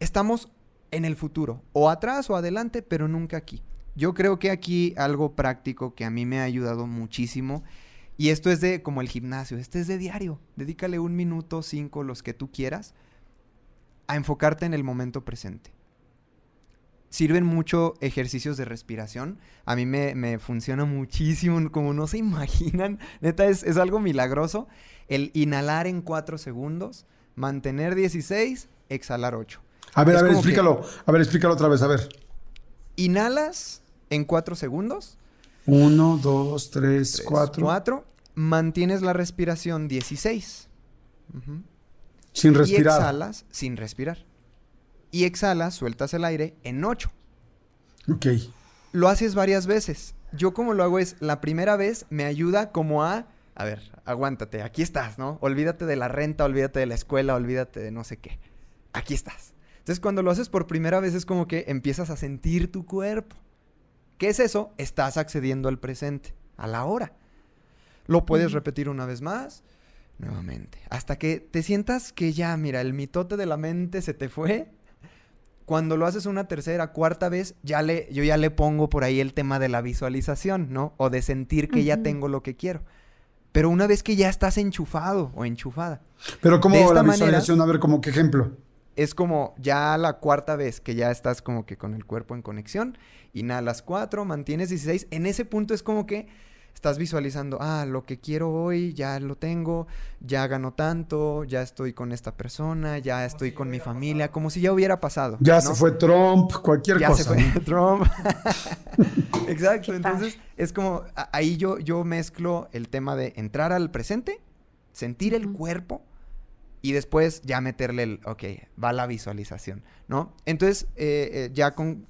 [SPEAKER 8] Estamos en el futuro, o atrás o adelante, pero nunca aquí. Yo creo que aquí algo práctico que a mí me ha ayudado muchísimo, y esto es de como el gimnasio, este es de diario. Dedícale un minuto, cinco, los que tú quieras, a enfocarte en el momento presente sirven mucho ejercicios de respiración. A mí me, me funciona muchísimo, como no se imaginan. Neta, es, es algo milagroso. El inhalar en 4 segundos, mantener 16, exhalar 8.
[SPEAKER 4] A ver,
[SPEAKER 8] Es
[SPEAKER 4] a ver,
[SPEAKER 8] que-
[SPEAKER 4] explícalo. A ver, explícalo otra vez, a ver.
[SPEAKER 8] Inhalas en 4 segundos,
[SPEAKER 4] Uno, dos, tres,
[SPEAKER 8] tres,
[SPEAKER 4] cuatro.
[SPEAKER 8] cuatro, mantienes la respiración 16. Ujú.
[SPEAKER 4] Sin
[SPEAKER 8] Y
[SPEAKER 4] respirar.
[SPEAKER 8] exhalas sin respirar. Y exhalas, sueltas el aire en 8.
[SPEAKER 4] Ok.
[SPEAKER 8] lo haces varias veces. Yo como lo hago es, la primera vez me ayuda como a, a ver, aguántate, aquí estás, ¿no? Olvídate de la renta, olvídate de la escuela, olvídate de no sé qué. Aquí estás. Entonces cuando lo haces por primera vez es como que empiezas a sentir tu cuerpo. ¿Qué es eso? Estás accediendo al presente, a la hora. Lo puedes repetir una vez más, nuevamente, hasta que te sientas que ya, mira, el mitote de la mente se te fue cuando lo haces una tercera, cuarta vez, ya le, yo ya le pongo por ahí el tema de la visualización, ¿no? O de sentir que ya tengo lo que quiero. Pero una vez que ya estás enchufado o enchufada,
[SPEAKER 4] Pero como
[SPEAKER 8] De esta
[SPEAKER 4] la
[SPEAKER 8] manera-
[SPEAKER 4] visualización, a ver, como qué ejemplo.
[SPEAKER 8] Es como ya la cuarta vez que ya estás como que con el cuerpo en conexión, inhalas cuatro, mantienes 16, en ese punto es como que estás visualizando, ah, lo que quiero hoy ya lo tengo, ya gano tanto, ya estoy con esta persona, ya estoy con mi familia, como si ya hubiera pasado.
[SPEAKER 4] Ya
[SPEAKER 8] ¿no?
[SPEAKER 4] se fue Trump, cualquier
[SPEAKER 8] ya
[SPEAKER 4] cosa.
[SPEAKER 8] se fue. Trump. Exacto, entonces es como ahí yo, yo mezclo el tema de entrar al presente, sentir el cuerpo y después ya meterle el, ok, va la visualización, ¿no? Entonces, eh, eh, ya con,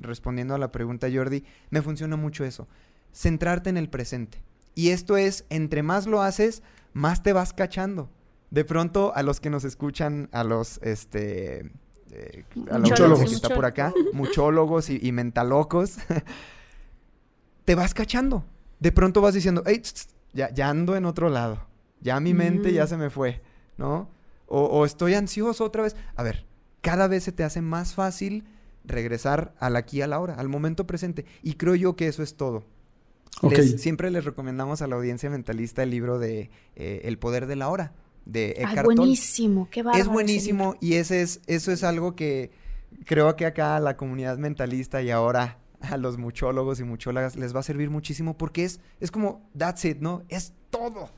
[SPEAKER 8] respondiendo a la pregunta Jordi, me funciona mucho eso, centrarte en el presente. Y esto es, entre más lo haces, más te vas cachando. De pronto, a los que nos escuchan, a los, este, eh,
[SPEAKER 3] Muchólogos.
[SPEAKER 8] a la audiencia que está
[SPEAKER 3] Muchólogos.
[SPEAKER 8] por acá, muchólogos y, y mentalocos, te vas cachando. De pronto vas diciendo, hey, tss, tss, ya, ya ando en otro lado. Ya mi mente ya se me fue, ¿no? O, o estoy ansioso otra vez. A ver, cada vez se te hace más fácil regresar al aquí, a la hora, al momento presente. Y creo yo que eso es todo. Les- siempre les recomendamos a la audiencia mentalista el libro de eh, El poder de la hora, de Eckhart Tolle.
[SPEAKER 3] buenísimo, qué bárbaro.
[SPEAKER 8] Es
[SPEAKER 3] ese
[SPEAKER 8] buenísimo y ese es, eso es algo que creo que acá a la comunidad mentalista y ahora a los muchólogos y muchólogas les va a servir muchísimo porque es, es como, that's it, ¿no? Es todo.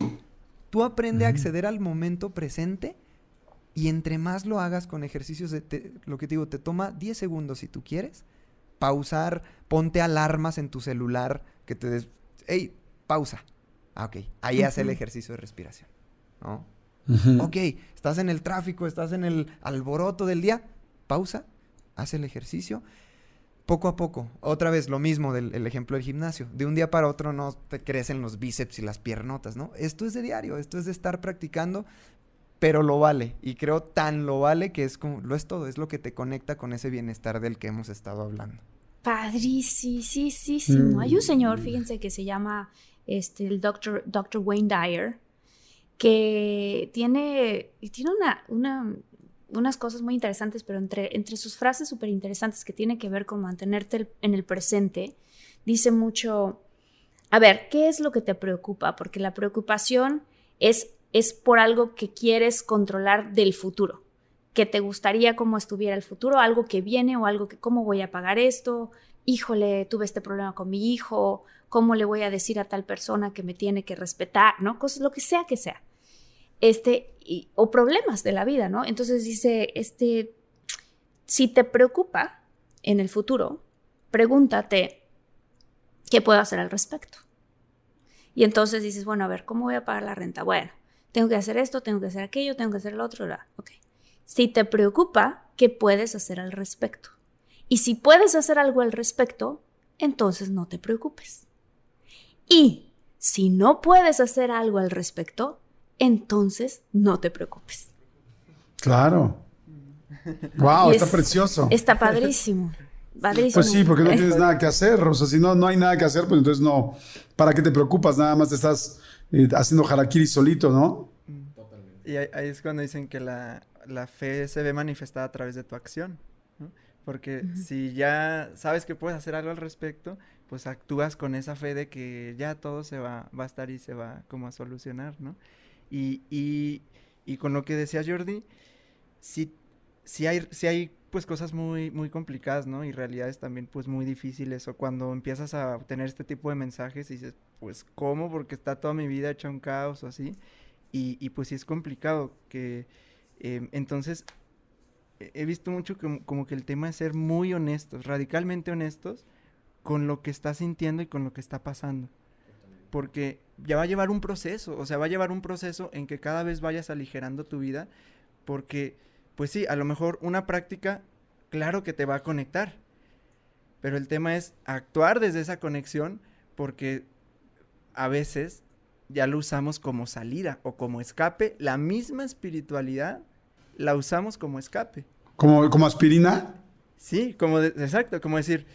[SPEAKER 8] Tú aprende a acceder al momento presente y entre más lo hagas con ejercicios de, te- lo que te digo, te toma 10 segundos si tú quieres, pausar, ponte alarmas en tu celular que te des, hey, pausa. Ah, ok, ahí hace el ejercicio de respiración, ¿no?
[SPEAKER 4] Ujú.
[SPEAKER 8] Ok, estás en el tráfico, estás en el alboroto del día, pausa, haz el ejercicio. Poco a poco, otra vez lo mismo del el ejemplo del gimnasio. De un día para otro no te crecen los bíceps y las piernotas, ¿no? Esto es de diario, esto es de estar practicando, pero lo vale. Y creo tan lo vale que es como, lo es todo, es lo que te conecta con ese bienestar del que hemos estado hablando.
[SPEAKER 3] Padricísimo. Hay un
[SPEAKER 4] Mm.
[SPEAKER 3] señor, fíjense, que se llama este, el Dr. Dr. Wayne Dyer, que tiene, tiene una, una- unas cosas muy interesantes, pero entre, entre sus frases súper interesantes que tiene que ver con mantenerte en el presente, dice mucho, a ver, ¿qué es lo que te preocupa? Porque la preocupación es, es por algo que quieres controlar del futuro, que te gustaría cómo estuviera el futuro, algo que viene o algo que, ¿cómo voy a pagar esto? Híjole, tuve este problema con mi hijo, ¿cómo le voy a decir a tal persona que me tiene que respetar? ¿No? Cosas, lo que sea que sea. Este, o problemas de la vida, ¿no? Entonces dice, este, si te preocupa en el futuro, pregúntate, ¿qué puedo hacer al respecto? Y entonces dices, bueno, a ver, ¿cómo voy a pagar la renta? Bueno, tengo que hacer esto, tengo que hacer aquello, tengo que hacer lo otro. Ok. Si te preocupa, ¿qué puedes hacer al respecto? Y si puedes hacer algo al respecto, entonces no te preocupes. Y si no puedes hacer algo al respecto, entonces no te preocupes.
[SPEAKER 4] Claro. Wow,
[SPEAKER 3] Y
[SPEAKER 4] está
[SPEAKER 3] es-
[SPEAKER 4] precioso.
[SPEAKER 3] Está padrísimo. Padrísimo.
[SPEAKER 4] Pues sí, porque no tienes nada que hacer. O sea, si no, no hay nada que hacer, pues entonces no. ¿Para qué te preocupas? Nada más te estás eh, haciendo harakiri solito, ¿no?
[SPEAKER 5] Y ahí, ahí es cuando dicen que la, la fe se ve manifestada a través de tu acción. ¿no? Porque si ya sabes que puedes hacer algo al respecto, pues actúas con esa fe de que ya todo se va, va a estar y se va como a solucionar, ¿no? Y, y, y con lo que decía Jordi, sí, sí hay, sí hay pues cosas muy, muy complicadas, ¿no? Y realidades también pues muy difíciles. O cuando empiezas a obtener este tipo de mensajes y dices, pues ¿cómo? Porque está toda mi vida hecha un caos o así. Y, y pues sí es complicado que em, entonces he visto mucho como, como que el tema es ser muy honestos, radicalmente honestos con lo que estás sintiendo y con lo que está pasando. Porque ya va a llevar un proceso, o sea, va a llevar un proceso en que cada vez vayas aligerando tu vida, porque, pues sí, a lo mejor una práctica, claro que te va a conectar, pero el tema es actuar desde esa conexión, porque a veces ya lo usamos como salida o como escape, la misma espiritualidad la usamos como escape.
[SPEAKER 4] Como, como aspirina.
[SPEAKER 5] Sí, como de- exacto, como decir,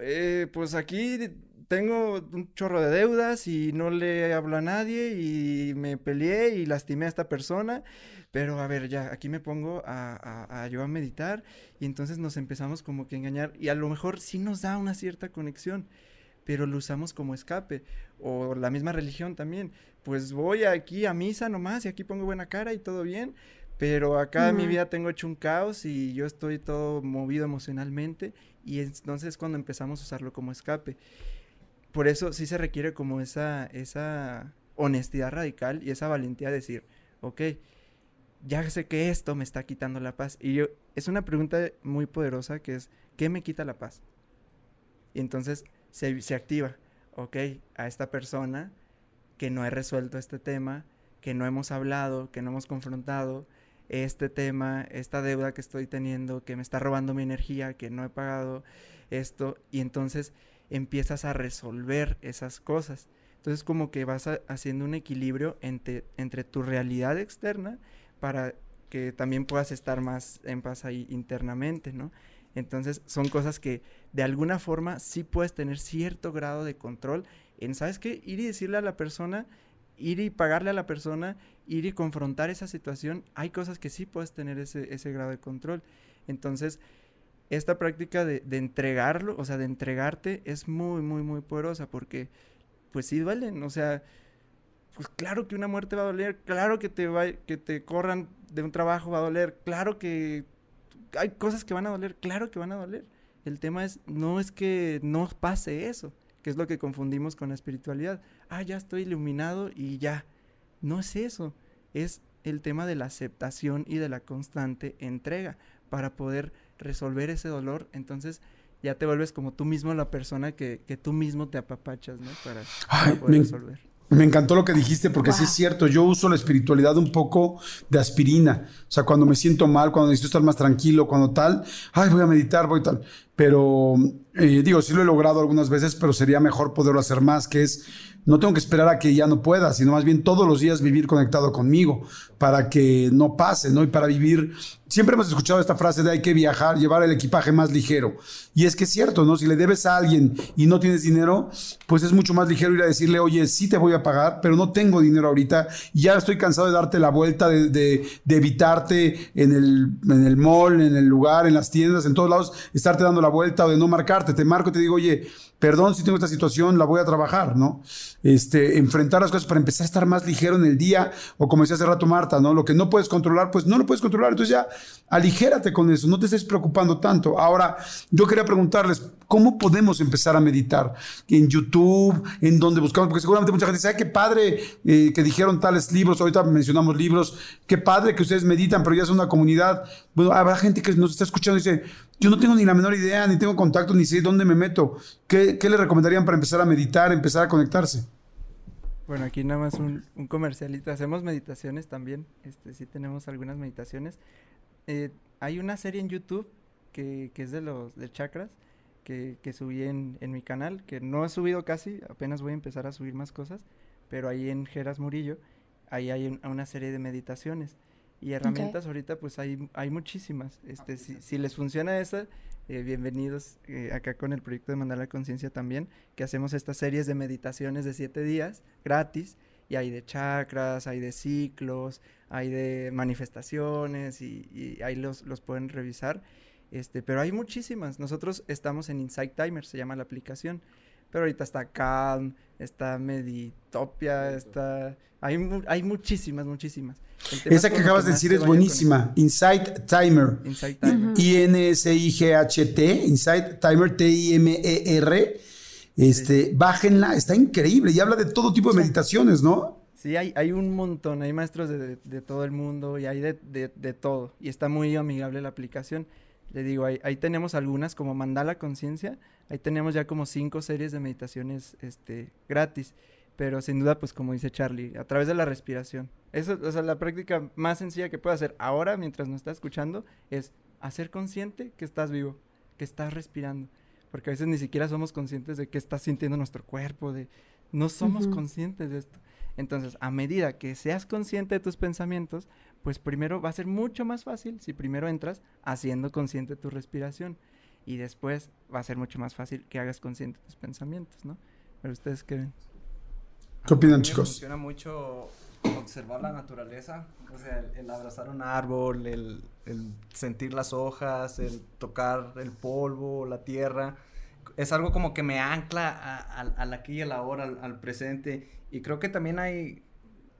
[SPEAKER 5] eh, pues aquí tengo un chorro de deudas y no le hablo a nadie y me peleé y lastimé a esta persona, pero a ver, ya, aquí me pongo a, a- a yo a meditar y entonces nos empezamos como que a engañar y a lo mejor sí nos da una cierta conexión, pero lo usamos como escape, o la misma religión también, pues voy aquí a misa nomás y aquí pongo buena cara y todo bien, pero acá en mi vida tengo hecho un caos y yo estoy todo movido emocionalmente y entonces es cuando empezamos a usarlo como escape. Por eso sí se requiere como esa, esa honestidad radical y esa valentía de decir, ok, ya sé que esto me está quitando la paz. Y yo, es una pregunta muy poderosa que es, ¿qué me quita la paz? Y entonces se, se activa, ok, a esta persona que no he resuelto este tema, que no hemos hablado, que no hemos confrontado este tema, esta deuda que estoy teniendo, que me está robando mi energía, que no he pagado esto, y entonces empiezas a resolver esas cosas. Entonces como que vas haciendo un equilibrio entre, entre tu realidad externa para que también puedas estar más en paz ahí internamente, ¿no? Entonces son cosas que de alguna forma sí puedes tener cierto grado de control en, ¿sabes qué? Ir y decirle a la persona, ir y pagarle a la persona, ir y confrontar esa situación, hay cosas que sí puedes tener ese, ese grado de control. Entonces, esta práctica de, de, entregarlo, o sea, de entregarte, es muy, muy, muy poderosa porque, pues sí duelen, o sea, pues claro que una muerte va a doler, claro que te, va, que te corran de un trabajo va a doler, claro que hay cosas que van a doler, claro que van a doler. El tema es, no es que no pase eso, que es lo que confundimos con la espiritualidad. Ah, ya estoy iluminado y ya. No es eso, es el tema de la aceptación y de la constante entrega para poder resolver ese dolor. Entonces ya te vuelves como tú mismo la persona que, que tú mismo te apapachas, ¿no? Para,
[SPEAKER 4] Ay,
[SPEAKER 5] para poder
[SPEAKER 4] me,
[SPEAKER 5] resolver.
[SPEAKER 4] Me encantó lo que dijiste porque wow. sí es cierto, yo uso la espiritualidad un poco de aspirina, o sea, cuando me siento mal, cuando necesito estar más tranquilo, cuando tal, ay, voy a meditar, voy tal, pero eh, digo, sí lo he logrado algunas veces, pero sería mejor poderlo hacer más, que es, no tengo que esperar a que ya no pueda, sino más bien todos los días vivir conectado conmigo para que no pase, ¿no? Y para vivir, siempre hemos escuchado esta frase de hay que viajar, llevar el equipaje más ligero. Y es que es cierto, ¿no? Si le debes a alguien y no tienes dinero, pues es mucho más ligero ir a decirle, oye, sí te voy a pagar, pero no tengo dinero ahorita, ya estoy cansado de darte la vuelta, de, de, de evitarte en el, en el mall, en el lugar, en las tiendas, en todos lados, estarte dando la vuelta o de no marcarte. Te marco y te digo, oye, perdón si tengo esta situación, la voy a trabajar, ¿no? Este, enfrentar las cosas para empezar a estar más ligero en el día, o como decía hace rato Marta, ¿no? Lo que no puedes controlar, pues no lo puedes controlar, entonces ya aligérate con eso, no te estés preocupando tanto. Ahora, yo quería preguntarles, ¿cómo podemos empezar a meditar? En YouTube, en donde buscamos, porque seguramente mucha gente dice, ay, qué padre eh, que dijeron tales libros, ahorita mencionamos libros, qué padre que ustedes meditan, pero ya es una comunidad. Bueno, habrá gente que nos está escuchando y dice, yo no tengo ni la menor idea, ni tengo contacto, ni sé dónde me meto. ¿Qué, qué le recomendarían para empezar a meditar, empezar a conectarse?
[SPEAKER 5] Bueno, aquí nada más un, un comercialito. Hacemos meditaciones también. Este, sí tenemos algunas meditaciones. Eh, hay una serie en YouTube que, que es de los de chakras que, que subí en, en, mi canal, que no he subido casi, apenas voy a empezar a subir más cosas, pero ahí en Geras Murillo, ahí hay un, una serie de meditaciones. Y herramientas okay. ahorita pues hay, hay muchísimas. Este, si, si les funciona esa, eh, bienvenidos eh, acá con el proyecto de Mandar la Conciencia también, que hacemos estas series de meditaciones de siete días gratis. Y hay de chakras, hay de ciclos, hay de manifestaciones y, y ahí los, los pueden revisar. Este, pero hay muchísimas. Nosotros estamos en Insight Timer, se llama la aplicación. Pero ahorita está Calm, está Meditopia, está... Hay, hay muchísimas, muchísimas.
[SPEAKER 4] Esa que acabas de decir es buenísima. Insight Timer.
[SPEAKER 5] Insight Timer.
[SPEAKER 4] I-N-S-I-G-H-T. Insight Timer, T-I-M-E-R. Este, sí. Bájenla, está increíble. Y habla de todo tipo de sí. meditaciones, ¿no?
[SPEAKER 5] Sí, hay, hay un montón. Hay maestros de, de, de todo el mundo y hay de, de, todo. Y está muy amigable la aplicación. Le digo, ahí, ahí tenemos algunas como Mandala Conciencia, ahí tenemos ya como cinco series de meditaciones este, gratis, pero sin duda, pues como dice Charlie, a través de la respiración. Eso, o sea, la práctica más sencilla que puedo hacer ahora, mientras nos está escuchando, es hacer consciente que estás vivo, que estás respirando, porque a veces ni siquiera somos conscientes de qué está sintiendo nuestro cuerpo, de no somos uh -huh. conscientes de esto. Entonces, a medida que seas consciente de tus pensamientos, pues primero va a ser mucho más fácil si primero entras haciendo consciente tu respiración y después va a ser mucho más fácil que hagas consciente tus pensamientos, ¿no? Pero ustedes qué ven?
[SPEAKER 4] ¿Qué opinan, chicos?
[SPEAKER 7] Me funciona mucho observar la naturaleza, o sea, el, el abrazar un árbol, el, el, sentir las hojas, el tocar el polvo, la tierra, es algo como que me ancla al aquí y a la hora, al, al presente, y creo que también hay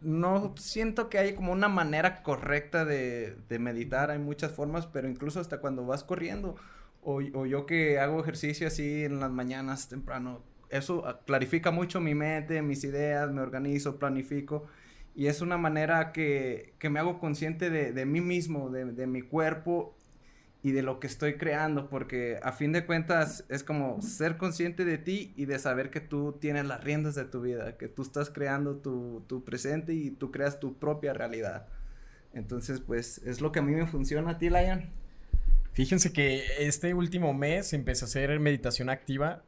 [SPEAKER 7] no siento que hay como una manera correcta de, de, meditar, hay muchas formas, pero incluso hasta cuando vas corriendo, o, yo que hago ejercicio así en las mañanas temprano, eso clarifica mucho mi mente, mis ideas, me organizo, planifico, y es una manera que, que me hago consciente de, de mí mismo, de, de mi cuerpo y de lo que estoy creando, porque a fin de cuentas es como ser consciente de ti y de saber que tú tienes las riendas de tu vida, que tú estás creando tu, tu presente y tú creas tu propia realidad. Entonces, pues es lo que a mí me funciona a ti, Lion.
[SPEAKER 6] Fíjense que este último mes empecé a hacer meditación activa,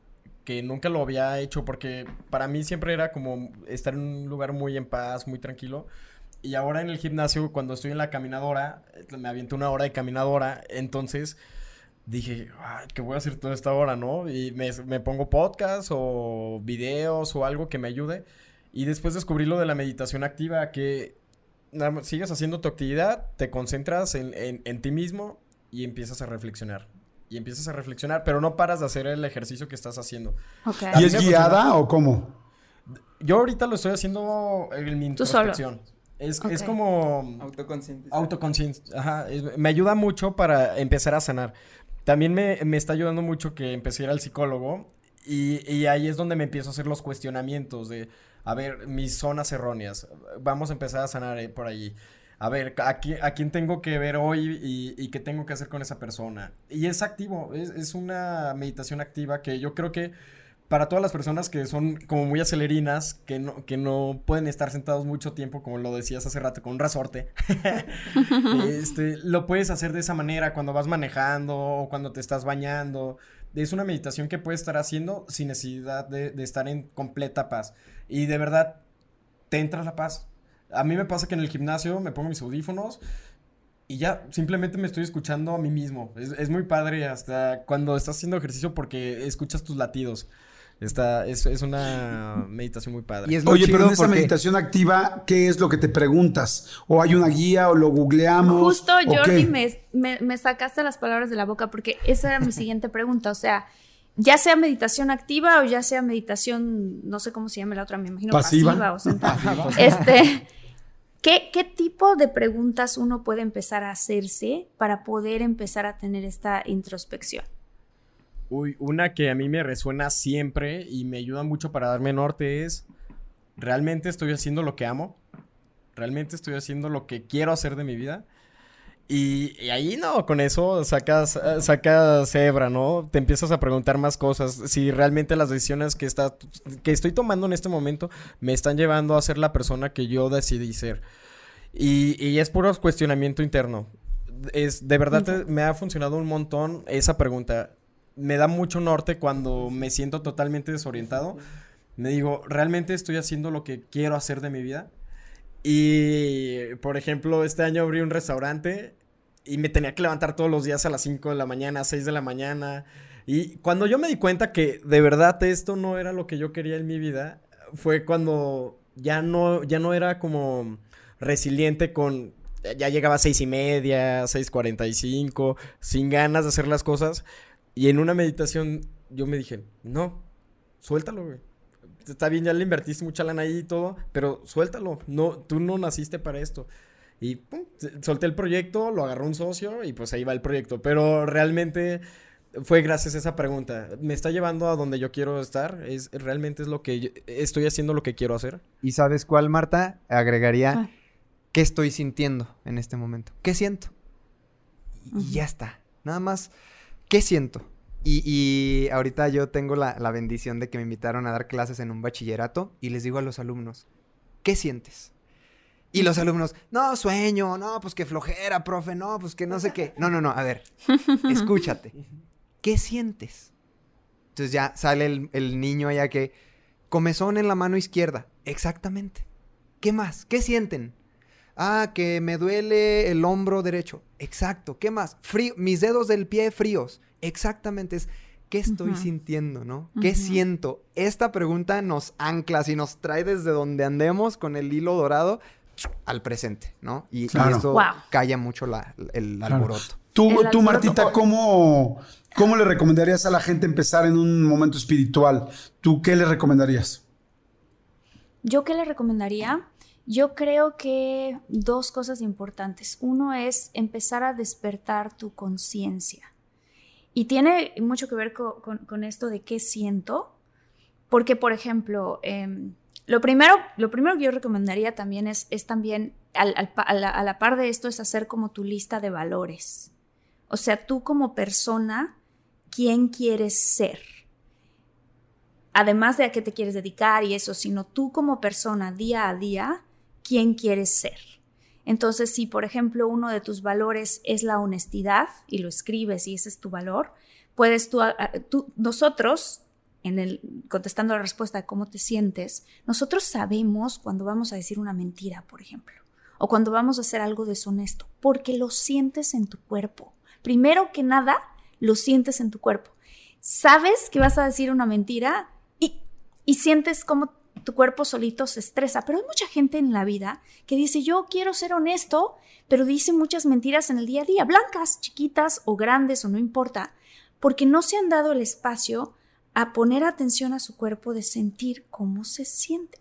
[SPEAKER 6] que nunca lo había hecho porque para mí siempre era como estar en un lugar muy en paz, muy tranquilo. Y ahora en el gimnasio, cuando estoy en la caminadora, me aviento una hora de caminadora, entonces dije, ¿qué voy a hacer toda esta hora, no? Y me, pongo podcast o videos o algo que me ayude. Y después descubrí lo de la meditación activa, que sigues haciendo tu actividad, te concentras en, en, en ti mismo y empiezas a reflexionar y empiezas a reflexionar, pero no paras de hacer el ejercicio que estás haciendo.
[SPEAKER 4] Okay. ¿Y es guiada o cómo?
[SPEAKER 6] Yo ahorita lo estoy haciendo en mi introspección. Es, okay. es como...
[SPEAKER 5] Autoconsciente.
[SPEAKER 6] Autoconsciente, ajá. Es, me ayuda mucho para empezar a sanar. También me, me, está ayudando mucho que empecé a ir al psicólogo y, y ahí es donde me empiezo a hacer los cuestionamientos de, a ver, mis zonas erróneas. Vamos a empezar a sanar eh, por allí a ver, ¿a a quién tengo que ver hoy y, qué tengo que hacer con esa persona? Y es activo, es, una meditación activa que yo creo que para todas las personas que son como muy acelerinas, que no, pueden estar sentados mucho tiempo, como lo decías hace rato, con un resorte, este, lo puedes hacer de esa manera cuando vas manejando o cuando te estás bañando. Es una meditación que puedes estar haciendo sin necesidad de, de estar en completa paz. Y de verdad, te entra la paz a mí me pasa que en el gimnasio me pongo mis audífonos y ya simplemente me estoy escuchando a mí mismo. Es, es muy padre hasta cuando estás haciendo ejercicio porque escuchas tus latidos. Esta, es, es, una meditación muy padre.
[SPEAKER 4] Y es Oye, pero en esa porque... meditación activa, ¿qué es lo que te preguntas? ¿O hay una guía o lo googleamos?
[SPEAKER 3] Justo, Jordi, me, me, me, sacaste las palabras de la boca porque esa era mi siguiente pregunta. O sea, ya sea meditación activa o ya sea meditación, no sé cómo se llama la otra, me imagino pasiva, pasiva o sentada. este, ¿Qué, ¿Qué, tipo de preguntas uno puede empezar a hacerse para poder empezar a tener esta introspección?
[SPEAKER 6] Uy, una que a mí me resuena siempre y me ayuda mucho para darme norte es, ¿realmente estoy haciendo lo que amo? ¿Realmente estoy haciendo lo que quiero hacer de mi vida? Y, y, ahí no, con eso sacas, sacas cebra, ¿no? Te empiezas a preguntar más cosas. Si realmente las decisiones que, está, que estoy tomando en este momento me están llevando a ser la persona que yo decidí ser. Y, y es puro cuestionamiento interno. Es, de verdad te, me ha funcionado un montón esa pregunta. Me da mucho norte cuando me siento totalmente desorientado. Me digo, ¿realmente estoy haciendo lo que quiero hacer de mi vida? Y, por ejemplo, este año abrí un restaurante y me tenía que levantar todos los días a las 5 de la mañana, 6 de la mañana. Y cuando yo me di cuenta que de verdad esto no era lo que yo quería en mi vida, fue cuando ya no, ya no era como resiliente con... Ya llegaba a seis y media, 6.45, sin ganas de hacer las cosas. Y en una meditación yo me dije, no, suéltalo, güey está bien, ya le invertiste mucha lana ahí y todo, pero suéltalo, no, tú no naciste para esto. Y pum, solté el proyecto, lo agarró un socio y pues ahí va el proyecto. Pero realmente fue gracias a esa pregunta. ¿Me está llevando a donde yo quiero estar? ¿Es, ¿Realmente es lo que yo, estoy haciendo lo que quiero hacer?
[SPEAKER 8] ¿Y sabes cuál, Marta? Agregaría, ah. ¿qué estoy sintiendo en este momento? ¿Qué siento? Y uh -huh. ya está. Nada más, ¿qué siento? Y, y, ahorita yo tengo la, la, bendición de que me invitaron a dar clases en un bachillerato y les digo a los alumnos, ¿qué sientes? Y los alumnos, no, sueño, no, pues que flojera, profe, no, pues que no sé qué. No, no, no, a ver, escúchate, ¿qué sientes? Entonces ya sale el, el niño allá que, comezón en la mano izquierda, exactamente. ¿Qué más? ¿Qué sienten? Ah, que me duele el hombro derecho. Exacto. ¿Qué más? Frío, mis dedos del pie fríos. Exactamente, es qué estoy uh -huh. sintiendo, ¿no? ¿Qué uh -huh. siento? Esta pregunta nos ancla y nos trae desde donde andemos con el hilo dorado al presente, ¿no? Y, claro. y eso wow. calla mucho la, el claro. alboroto.
[SPEAKER 4] Tú,
[SPEAKER 3] el
[SPEAKER 4] tú
[SPEAKER 3] alboroto.
[SPEAKER 4] Martita, ¿cómo, ¿cómo le recomendarías a la gente empezar en un momento espiritual? ¿Tú qué le recomendarías?
[SPEAKER 3] ¿Yo qué le recomendaría? Yo creo que dos cosas importantes. Uno es empezar a despertar tu conciencia. Y tiene mucho que ver con, esto de qué siento, porque, por ejemplo, eh, lo, primero, lo primero que yo recomendaría también es, es también, a, la, a la par de esto, es hacer como tu lista de valores. O sea, tú como persona, ¿quién quieres ser? Además de a qué te quieres dedicar y eso, sino tú como persona, día a día, ¿quién quieres ser? Entonces, si por ejemplo uno de tus valores es la honestidad y lo escribes y ese es tu valor, puedes tú, tú nosotros, en el, contestando la respuesta de cómo te sientes, nosotros sabemos cuando vamos a decir una mentira, por ejemplo. o cuando vamos a hacer algo deshonesto, porque lo sientes en tu cuerpo. Primero que nada, lo sientes en tu cuerpo. Sabes que vas a decir una mentira y, y sientes como tu cuerpo solito se estresa, pero hay mucha gente en la vida que dice, yo quiero ser honesto, pero dice muchas mentiras en el día a día, blancas, chiquitas o grandes o no importa, porque no se han dado el espacio a poner atención a su cuerpo de sentir cómo se siente.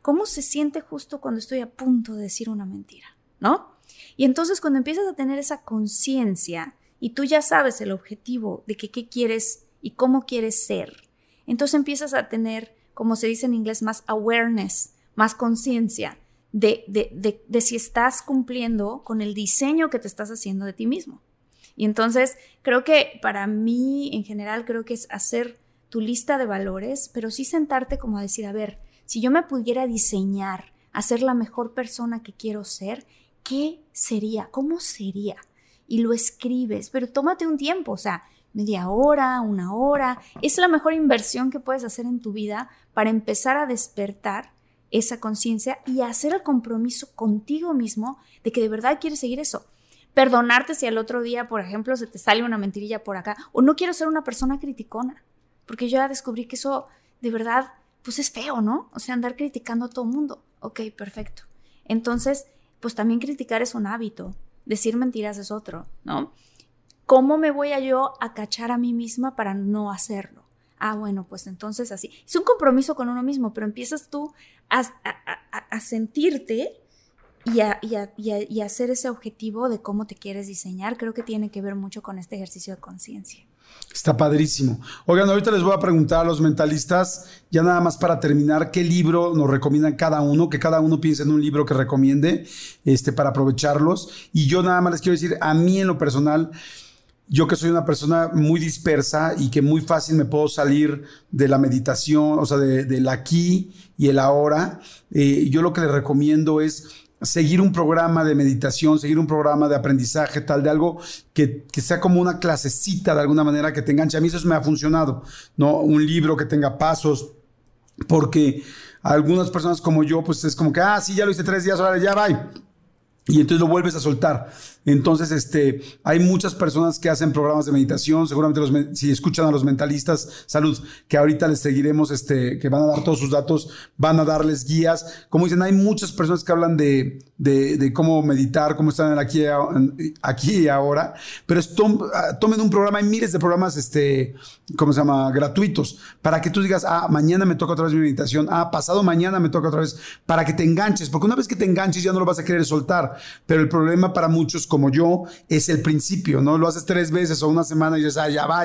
[SPEAKER 3] Cómo se siente justo cuando estoy a punto de decir una mentira, ¿no? Y entonces cuando empiezas a tener esa conciencia y tú ya sabes el objetivo de que qué quieres y cómo quieres ser, entonces empiezas a tener, como se dice en inglés, más awareness, más conciencia de, de, de, si estás cumpliendo con el diseño que te estás haciendo de ti mismo. Y entonces creo que para mí en general creo que es hacer tu lista de valores, pero sí sentarte como a decir, a ver, si yo me pudiera diseñar a ser la mejor persona que quiero ser, ¿qué sería? ¿Cómo sería? Y lo escribes, pero tómate un tiempo, o sea, media hora, una hora. Es la mejor inversión que puedes hacer en tu vida para empezar a despertar esa conciencia y hacer el compromiso contigo mismo de que de verdad quieres seguir eso. Perdonarte si al otro día, por ejemplo, se te sale una mentirilla por acá, o no quiero ser una persona criticona porque yo ya descubrí que eso de verdad, pues es feo, ¿no? O sea, andar criticando a todo mundo. Ok, perfecto. Entonces, pues también criticar es un hábito, decir mentiras es otro, ¿no? ¿Cómo me voy a yo a cachar a mí misma para no hacerlo? Ah, bueno, pues entonces así. Es un compromiso con uno mismo, pero empiezas tú a, sentirte y a, y, a, y a, hacer ese objetivo de cómo te quieres diseñar. Creo que tiene que ver mucho con este ejercicio de conciencia.
[SPEAKER 4] Está padrísimo. Oigan, ahorita les voy a preguntar a los mentalistas, ya nada más para terminar, qué libro nos recomiendan cada uno, que cada uno piense en un libro que recomiende este, para aprovecharlos. Y yo nada más les quiero decir, a mí en lo personal, yo que soy una persona muy dispersa y que muy fácil me puedo salir de la meditación, o sea, del aquí y el ahora, eh, yo lo que les recomiendo es seguir un programa de meditación, seguir un programa de aprendizaje, tal de algo que, sea como una clasecita de alguna manera que te enganche. A mí eso me ha funcionado, ¿no? Un libro que tenga pasos, porque algunas personas como yo, pues es como que, ah, sí, ya lo hice tres días, ahora ya va. Y entonces lo vuelves a soltar. Entonces, este, hay muchas personas que hacen programas de meditación, seguramente los, si escuchan a los mentalistas, salud, que ahorita les seguiremos, este, que van a dar todos sus datos, van a darles guías. Como dicen, hay muchas personas que hablan de, de, cómo meditar, cómo están aquí, aquí y ahora, pero ah, tomen un programa, hay miles de programas, este, ¿cómo se llama? Gratuitos, para que tú digas, ah, mañana me toca otra vez mi meditación, ah, pasado mañana me toca otra vez, para que te enganches, porque una vez que te enganches ya no lo vas a querer soltar, pero el problema para muchos como yo, es el principio, ¿no? Lo haces tres veces o una semana y dices, ah, ya va.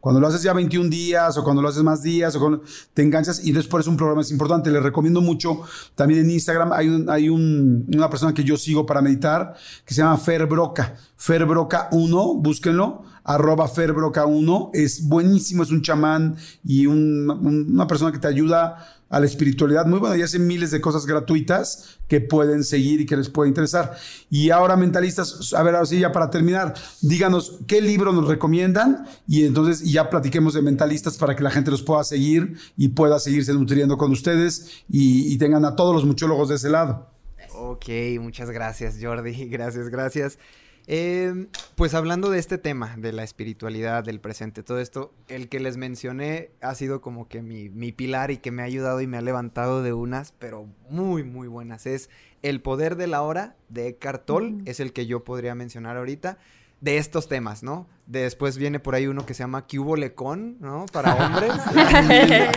[SPEAKER 4] Cuando lo haces ya 21 días o cuando lo haces más días o cuando te enganchas y después un programa es importante. Les recomiendo mucho también en Instagram hay, un, hay una persona que yo sigo para meditar que se llama Fer Broca. Fer Broca 1, búsquenlo, arroba Fer Broca 1. Es buenísimo, es un chamán y una persona que te ayuda a la espiritualidad muy buena y hacen miles de cosas gratuitas que pueden seguir y que les puede interesar. Y ahora, mentalistas, a ver, así ya para terminar, díganos qué libro nos recomiendan y entonces ya platiquemos de mentalistas para que la gente los pueda seguir y pueda seguirse nutriendo con ustedes y, y tengan a todos los muchólogos de ese lado.
[SPEAKER 8] Ok, muchas gracias Jordi, gracias, gracias. Eh, pues hablando de este tema, de la espiritualidad, del presente, todo esto, el que les mencioné ha sido como que mi, mi pilar y que me ha ayudado y me ha levantado de unas, pero muy, muy buenas. Es El Poder de la Hora de Eckhart Tolle, es el que yo podría mencionar ahorita de estos temas, ¿no? Después viene por ahí uno que se llama Cubo Lecón, ¿no? Para hombres.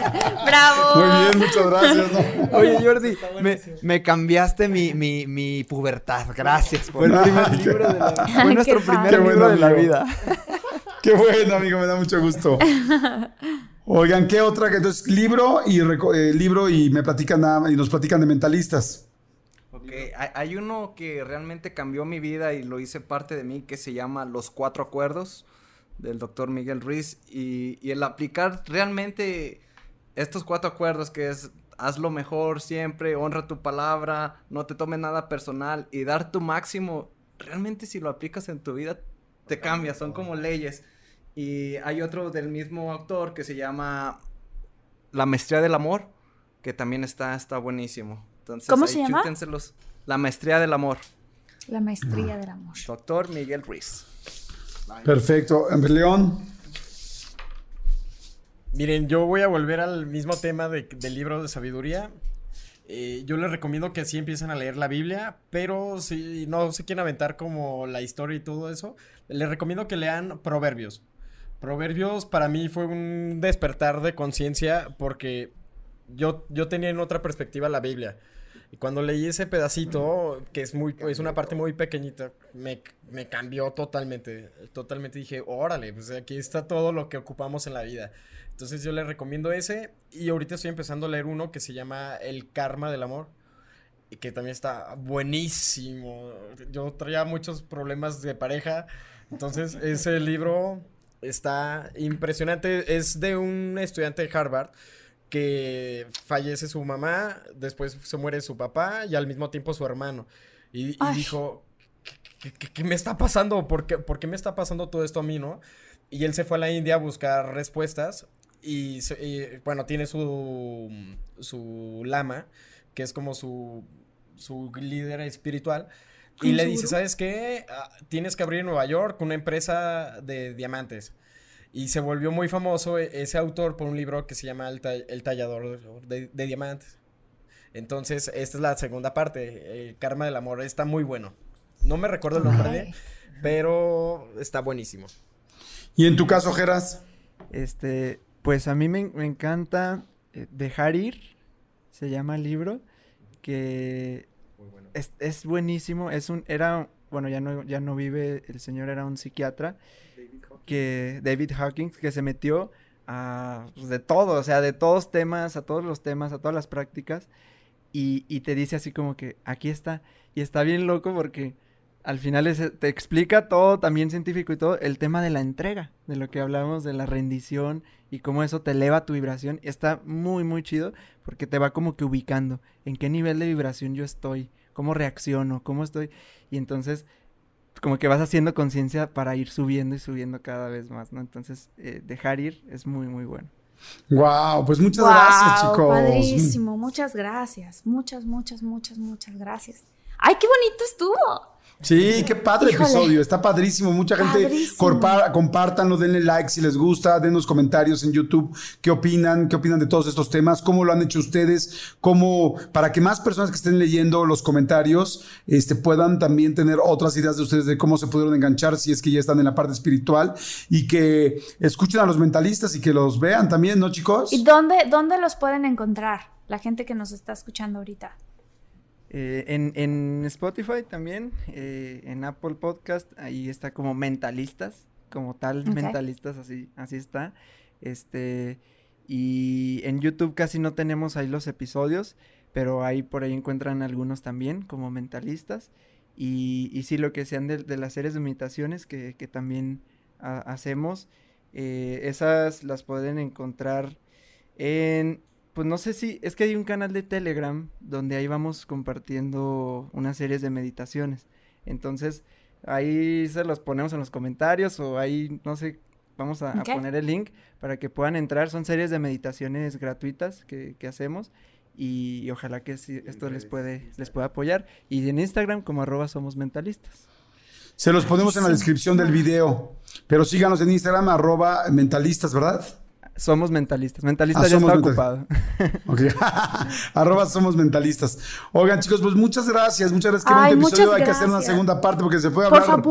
[SPEAKER 3] ¡Bravo!
[SPEAKER 4] Muy bien, muchas gracias.
[SPEAKER 8] Oye, Jordi, me, cambiaste mi, mi, mi, pubertad. Gracias por el primer libro de la Fue nuestro primer libro de la vida.
[SPEAKER 4] Qué bueno, amigo, me da mucho gusto. Oigan, ¿qué otra? Entonces, libro y, eh, libro y me platican nada, y nos platican de mentalistas.
[SPEAKER 7] Ok, hay uno que realmente cambió mi vida y lo hice parte de mí que se llama Los Cuatro Acuerdos del doctor Miguel Ruiz y, y el aplicar realmente estos cuatro acuerdos que es haz lo mejor siempre, honra tu palabra, no te tomes nada personal y dar tu máximo, realmente si lo aplicas en tu vida te cambia, son como leyes. Y hay otro del mismo autor que se llama La Maestría del Amor, que también está, está buenísimo.
[SPEAKER 3] ¿Cómo se llama?
[SPEAKER 7] La maestría del amor.
[SPEAKER 3] La maestría del amor.
[SPEAKER 7] Doctor Miguel Ruiz.
[SPEAKER 4] Perfecto. León.
[SPEAKER 6] Miren, yo voy a volver al mismo tema de- del libro de sabiduría. Eh, yo les recomiendo que sí empiecen a leer la Biblia, pero si no se quieren aventar como la historia y todo eso, les recomiendo que lean Proverbios. Proverbios para mí fue un despertar de conciencia porque yo, yo tenía en otra perspectiva la Biblia. Y cuando leí ese pedacito, que es muy, es una parte muy pequeñita, me, me cambió totalmente. Totalmente dije, órale, pues aquí está todo lo que ocupamos en la vida. Entonces yo les recomiendo ese. Y ahorita estoy empezando a leer uno que se llama El Karma del Amor. Y que también está buenísimo. Yo traía muchos problemas de pareja. Entonces ese libro está impresionante. Es de un estudiante de Harvard que fallece su mamá, después se muere su papá y al mismo tiempo su hermano. Y, dijo, ¿qué, qué- qué me está pasando? ¿Por qué, por qué me está pasando todo esto a mí, no? Y él se fue a la India a buscar respuestas y, bueno, tiene su, su lama, que es como su, su líder espiritual. Y
[SPEAKER 3] ¿Como
[SPEAKER 6] le dice? ¿sabes qué? Ah, Tienes que abrir en Nueva York una empresa de diamantes. Y se volvió muy famoso e- ese autor por un libro que se llama El, ta- El tallador de, de diamantes. Entonces, esta es la segunda parte. El karma del amor está muy bueno. No me recuerdo el nombre, de, pero está buenísimo.
[SPEAKER 4] Y en tu caso, Geras.
[SPEAKER 5] Este, pues a mí me, me encanta eh, Dejar ir, se llama el libro, que es, es buenísimo, es un, era, bueno, ya no, ya no vive, el señor era un psiquiatra, que, David Hawkins, que se metió a, pues, de todo, o sea, de todos temas, a todos los temas, a todas las prácticas, y, te dice así como que, aquí está, y está bien loco porque al final es- te explica todo, también científico y todo, el tema de la entrega, de lo que hablamos, de la rendición y cómo eso te eleva tu vibración. Está muy, muy chido porque te va como que ubicando en qué nivel de vibración yo estoy, cómo reacciono, cómo estoy. Y entonces, como que vas haciendo conciencia para ir subiendo y subiendo cada vez más, ¿no? Entonces, eh, dejar ir es muy, muy bueno.
[SPEAKER 4] Wow, pues muchas gracias, chicos.
[SPEAKER 3] Padrísimo, muchas gracias. Muchas, muchas, muchas, muchas gracias. ¡Ay, qué bonito estuvo!
[SPEAKER 4] Sí, qué padre
[SPEAKER 3] Híjole.
[SPEAKER 4] episodio, está padrísimo. Mucha gente corpa- compártanlo, denle like si les gusta, denos comentarios en YouTube, qué opinan, qué opinan de todos estos temas, cómo lo han hecho ustedes, cómo para que más personas que estén leyendo los comentarios este, puedan también tener otras ideas de ustedes de cómo se pudieron enganchar si es que ya están en la parte espiritual y que escuchen a los mentalistas y que los vean también, ¿no, chicos?
[SPEAKER 3] ¿Y dónde, dónde los pueden encontrar? La gente que nos está escuchando ahorita.
[SPEAKER 5] Eh, en, en Spotify también, eh, en Apple Podcast, ahí está como mentalistas, como tal, mentalistas, así, así está. Este, y en YouTube casi no tenemos ahí los episodios, pero ahí por ahí encuentran algunos también como mentalistas. Y, y sí, lo que sean de, de las series de meditaciones que, que también ha- hacemos, eh, esas las pueden encontrar en pues no sé si, es que hay un canal de Telegram donde ahí vamos compartiendo unas series de meditaciones. Entonces, ahí se los ponemos en los comentarios o ahí, no sé, vamos a, poner el link para que puedan entrar. Son series de meditaciones gratuitas que, que hacemos y, y ojalá que sí, esto les puede, les pueda apoyar. Y en Instagram como arroba somos mentalistas.
[SPEAKER 4] Se los ponemos en la descripción del video, pero síganos en Instagram, arroba mentalistas, ¿verdad?
[SPEAKER 5] Somos mentalistas. Mentalistas
[SPEAKER 4] Ah,
[SPEAKER 5] ya
[SPEAKER 4] somos
[SPEAKER 5] está
[SPEAKER 4] mentalistas.
[SPEAKER 5] ocupado.
[SPEAKER 4] Ok. Arroba somos mentalistas. Oigan, chicos, pues muchas gracias. Muchas gracias. Qué
[SPEAKER 3] Ay,
[SPEAKER 4] episodio.
[SPEAKER 3] muchas
[SPEAKER 4] Hay que hacer una
[SPEAKER 3] gracias.
[SPEAKER 4] segunda parte porque se puede
[SPEAKER 3] Por
[SPEAKER 4] hablar.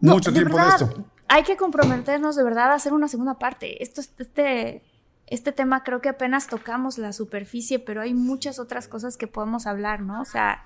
[SPEAKER 3] No,
[SPEAKER 4] mucho
[SPEAKER 3] de
[SPEAKER 4] tiempo
[SPEAKER 3] verdad,
[SPEAKER 4] de esto.
[SPEAKER 3] Hay que comprometernos de verdad a hacer una segunda parte. Esto es- este, este tema creo que apenas tocamos la superficie, pero hay muchas otras cosas que podemos hablar, ¿no? O sea,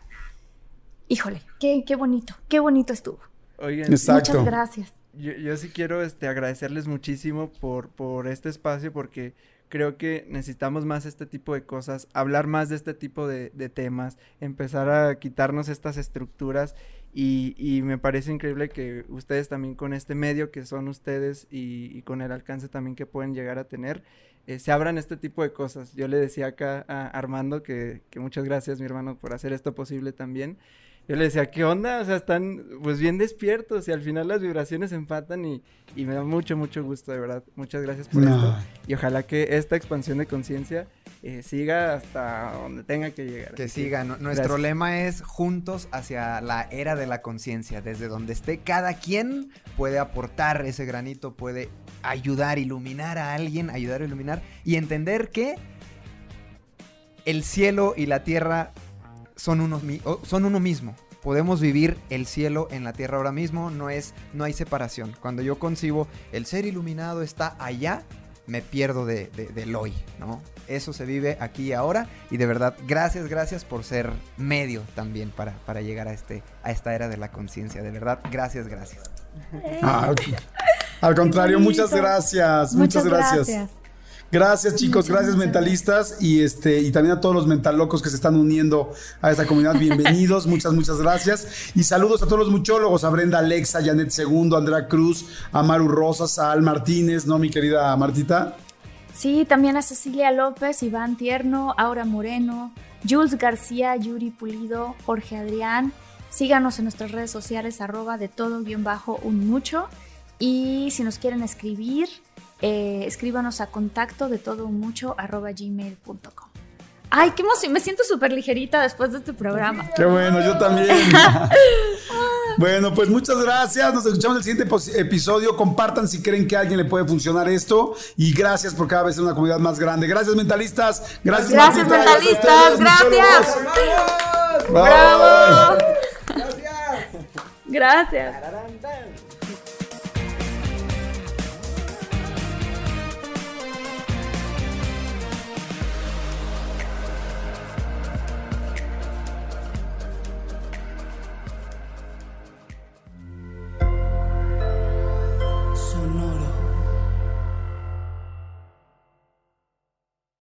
[SPEAKER 3] híjole, qué, qué bonito, qué bonito estuvo.
[SPEAKER 5] Oigan,
[SPEAKER 4] Exacto.
[SPEAKER 3] Muchas gracias.
[SPEAKER 5] Yo, sí quiero este, agradecerles muchísimo por, por este espacio porque creo que necesitamos más este tipo de cosas, hablar más de este tipo de, temas, empezar a quitarnos estas estructuras y, y me parece increíble que ustedes también con este medio que son ustedes y, y con el alcance también que pueden llegar a tener, eh, se abran este tipo de cosas. Yo le decía acá a Armando que, que muchas gracias mi hermano por hacer esto posible también. Yo le decía, ¿qué onda? O sea, están pues bien despiertos y al final las vibraciones empatan y, y me da mucho, mucho gusto, de verdad. Muchas gracias por
[SPEAKER 4] No.
[SPEAKER 5] esto. Y ojalá que esta expansión de conciencia eh, siga hasta donde tenga que llegar.
[SPEAKER 8] Que
[SPEAKER 5] Así
[SPEAKER 8] siga. Nu- Nuestro
[SPEAKER 5] gracias.
[SPEAKER 8] lema es juntos hacia la era de la conciencia. Desde donde esté, cada quien puede aportar ese granito, puede ayudar, iluminar a alguien, ayudar a iluminar y entender que el cielo y la tierra son, unos mi- o- son uno mismo. Podemos vivir el cielo en la tierra ahora mismo, no, es, no hay separación. Cuando yo concibo el ser iluminado está allá, me pierdo de, de- del hoy, ¿no? Eso se vive aquí y ahora y de verdad, gracias, gracias por ser medio también para, para llegar a, este, a esta era de la conciencia. De verdad, gracias, gracias.
[SPEAKER 4] Ah, al contrario, muchas gracias. Muchas, gracias. Gracias chicos, gracias mentalistas y este y también a todos los mentalocos que se están uniendo a esta comunidad. Bienvenidos, muchas muchas gracias y saludos a todos los muchólogos, a Brenda Alexa, Janet Segundo, Andrea Cruz, a Maru Rosas, a Al Martínez, ¿no, mi querida Martita?
[SPEAKER 3] Sí, también a Cecilia López, Iván Tierno, Aura Moreno, Jules García, Yuri Pulido, Jorge Adrián. Síganos en nuestras redes sociales, arroba de todo guion bajo un mucho. Y si nos quieren escribir, eh, escríbanos a contacto de todo mucho arroba gmail.com. Ay, qué emoción, me siento súper ligerita después de este programa.
[SPEAKER 4] Qué bueno, yo también. bueno, pues muchas gracias. Nos escuchamos en el siguiente episodio. Compartan si creen que a alguien le puede funcionar esto. Y gracias por cada vez ser una comunidad más grande. Gracias, mentalistas. Gracias,
[SPEAKER 3] Gracias,
[SPEAKER 4] Martita.
[SPEAKER 3] mentalistas. Gracias.
[SPEAKER 4] muchólogos. Bye.
[SPEAKER 3] ¡Bravo! Gracias.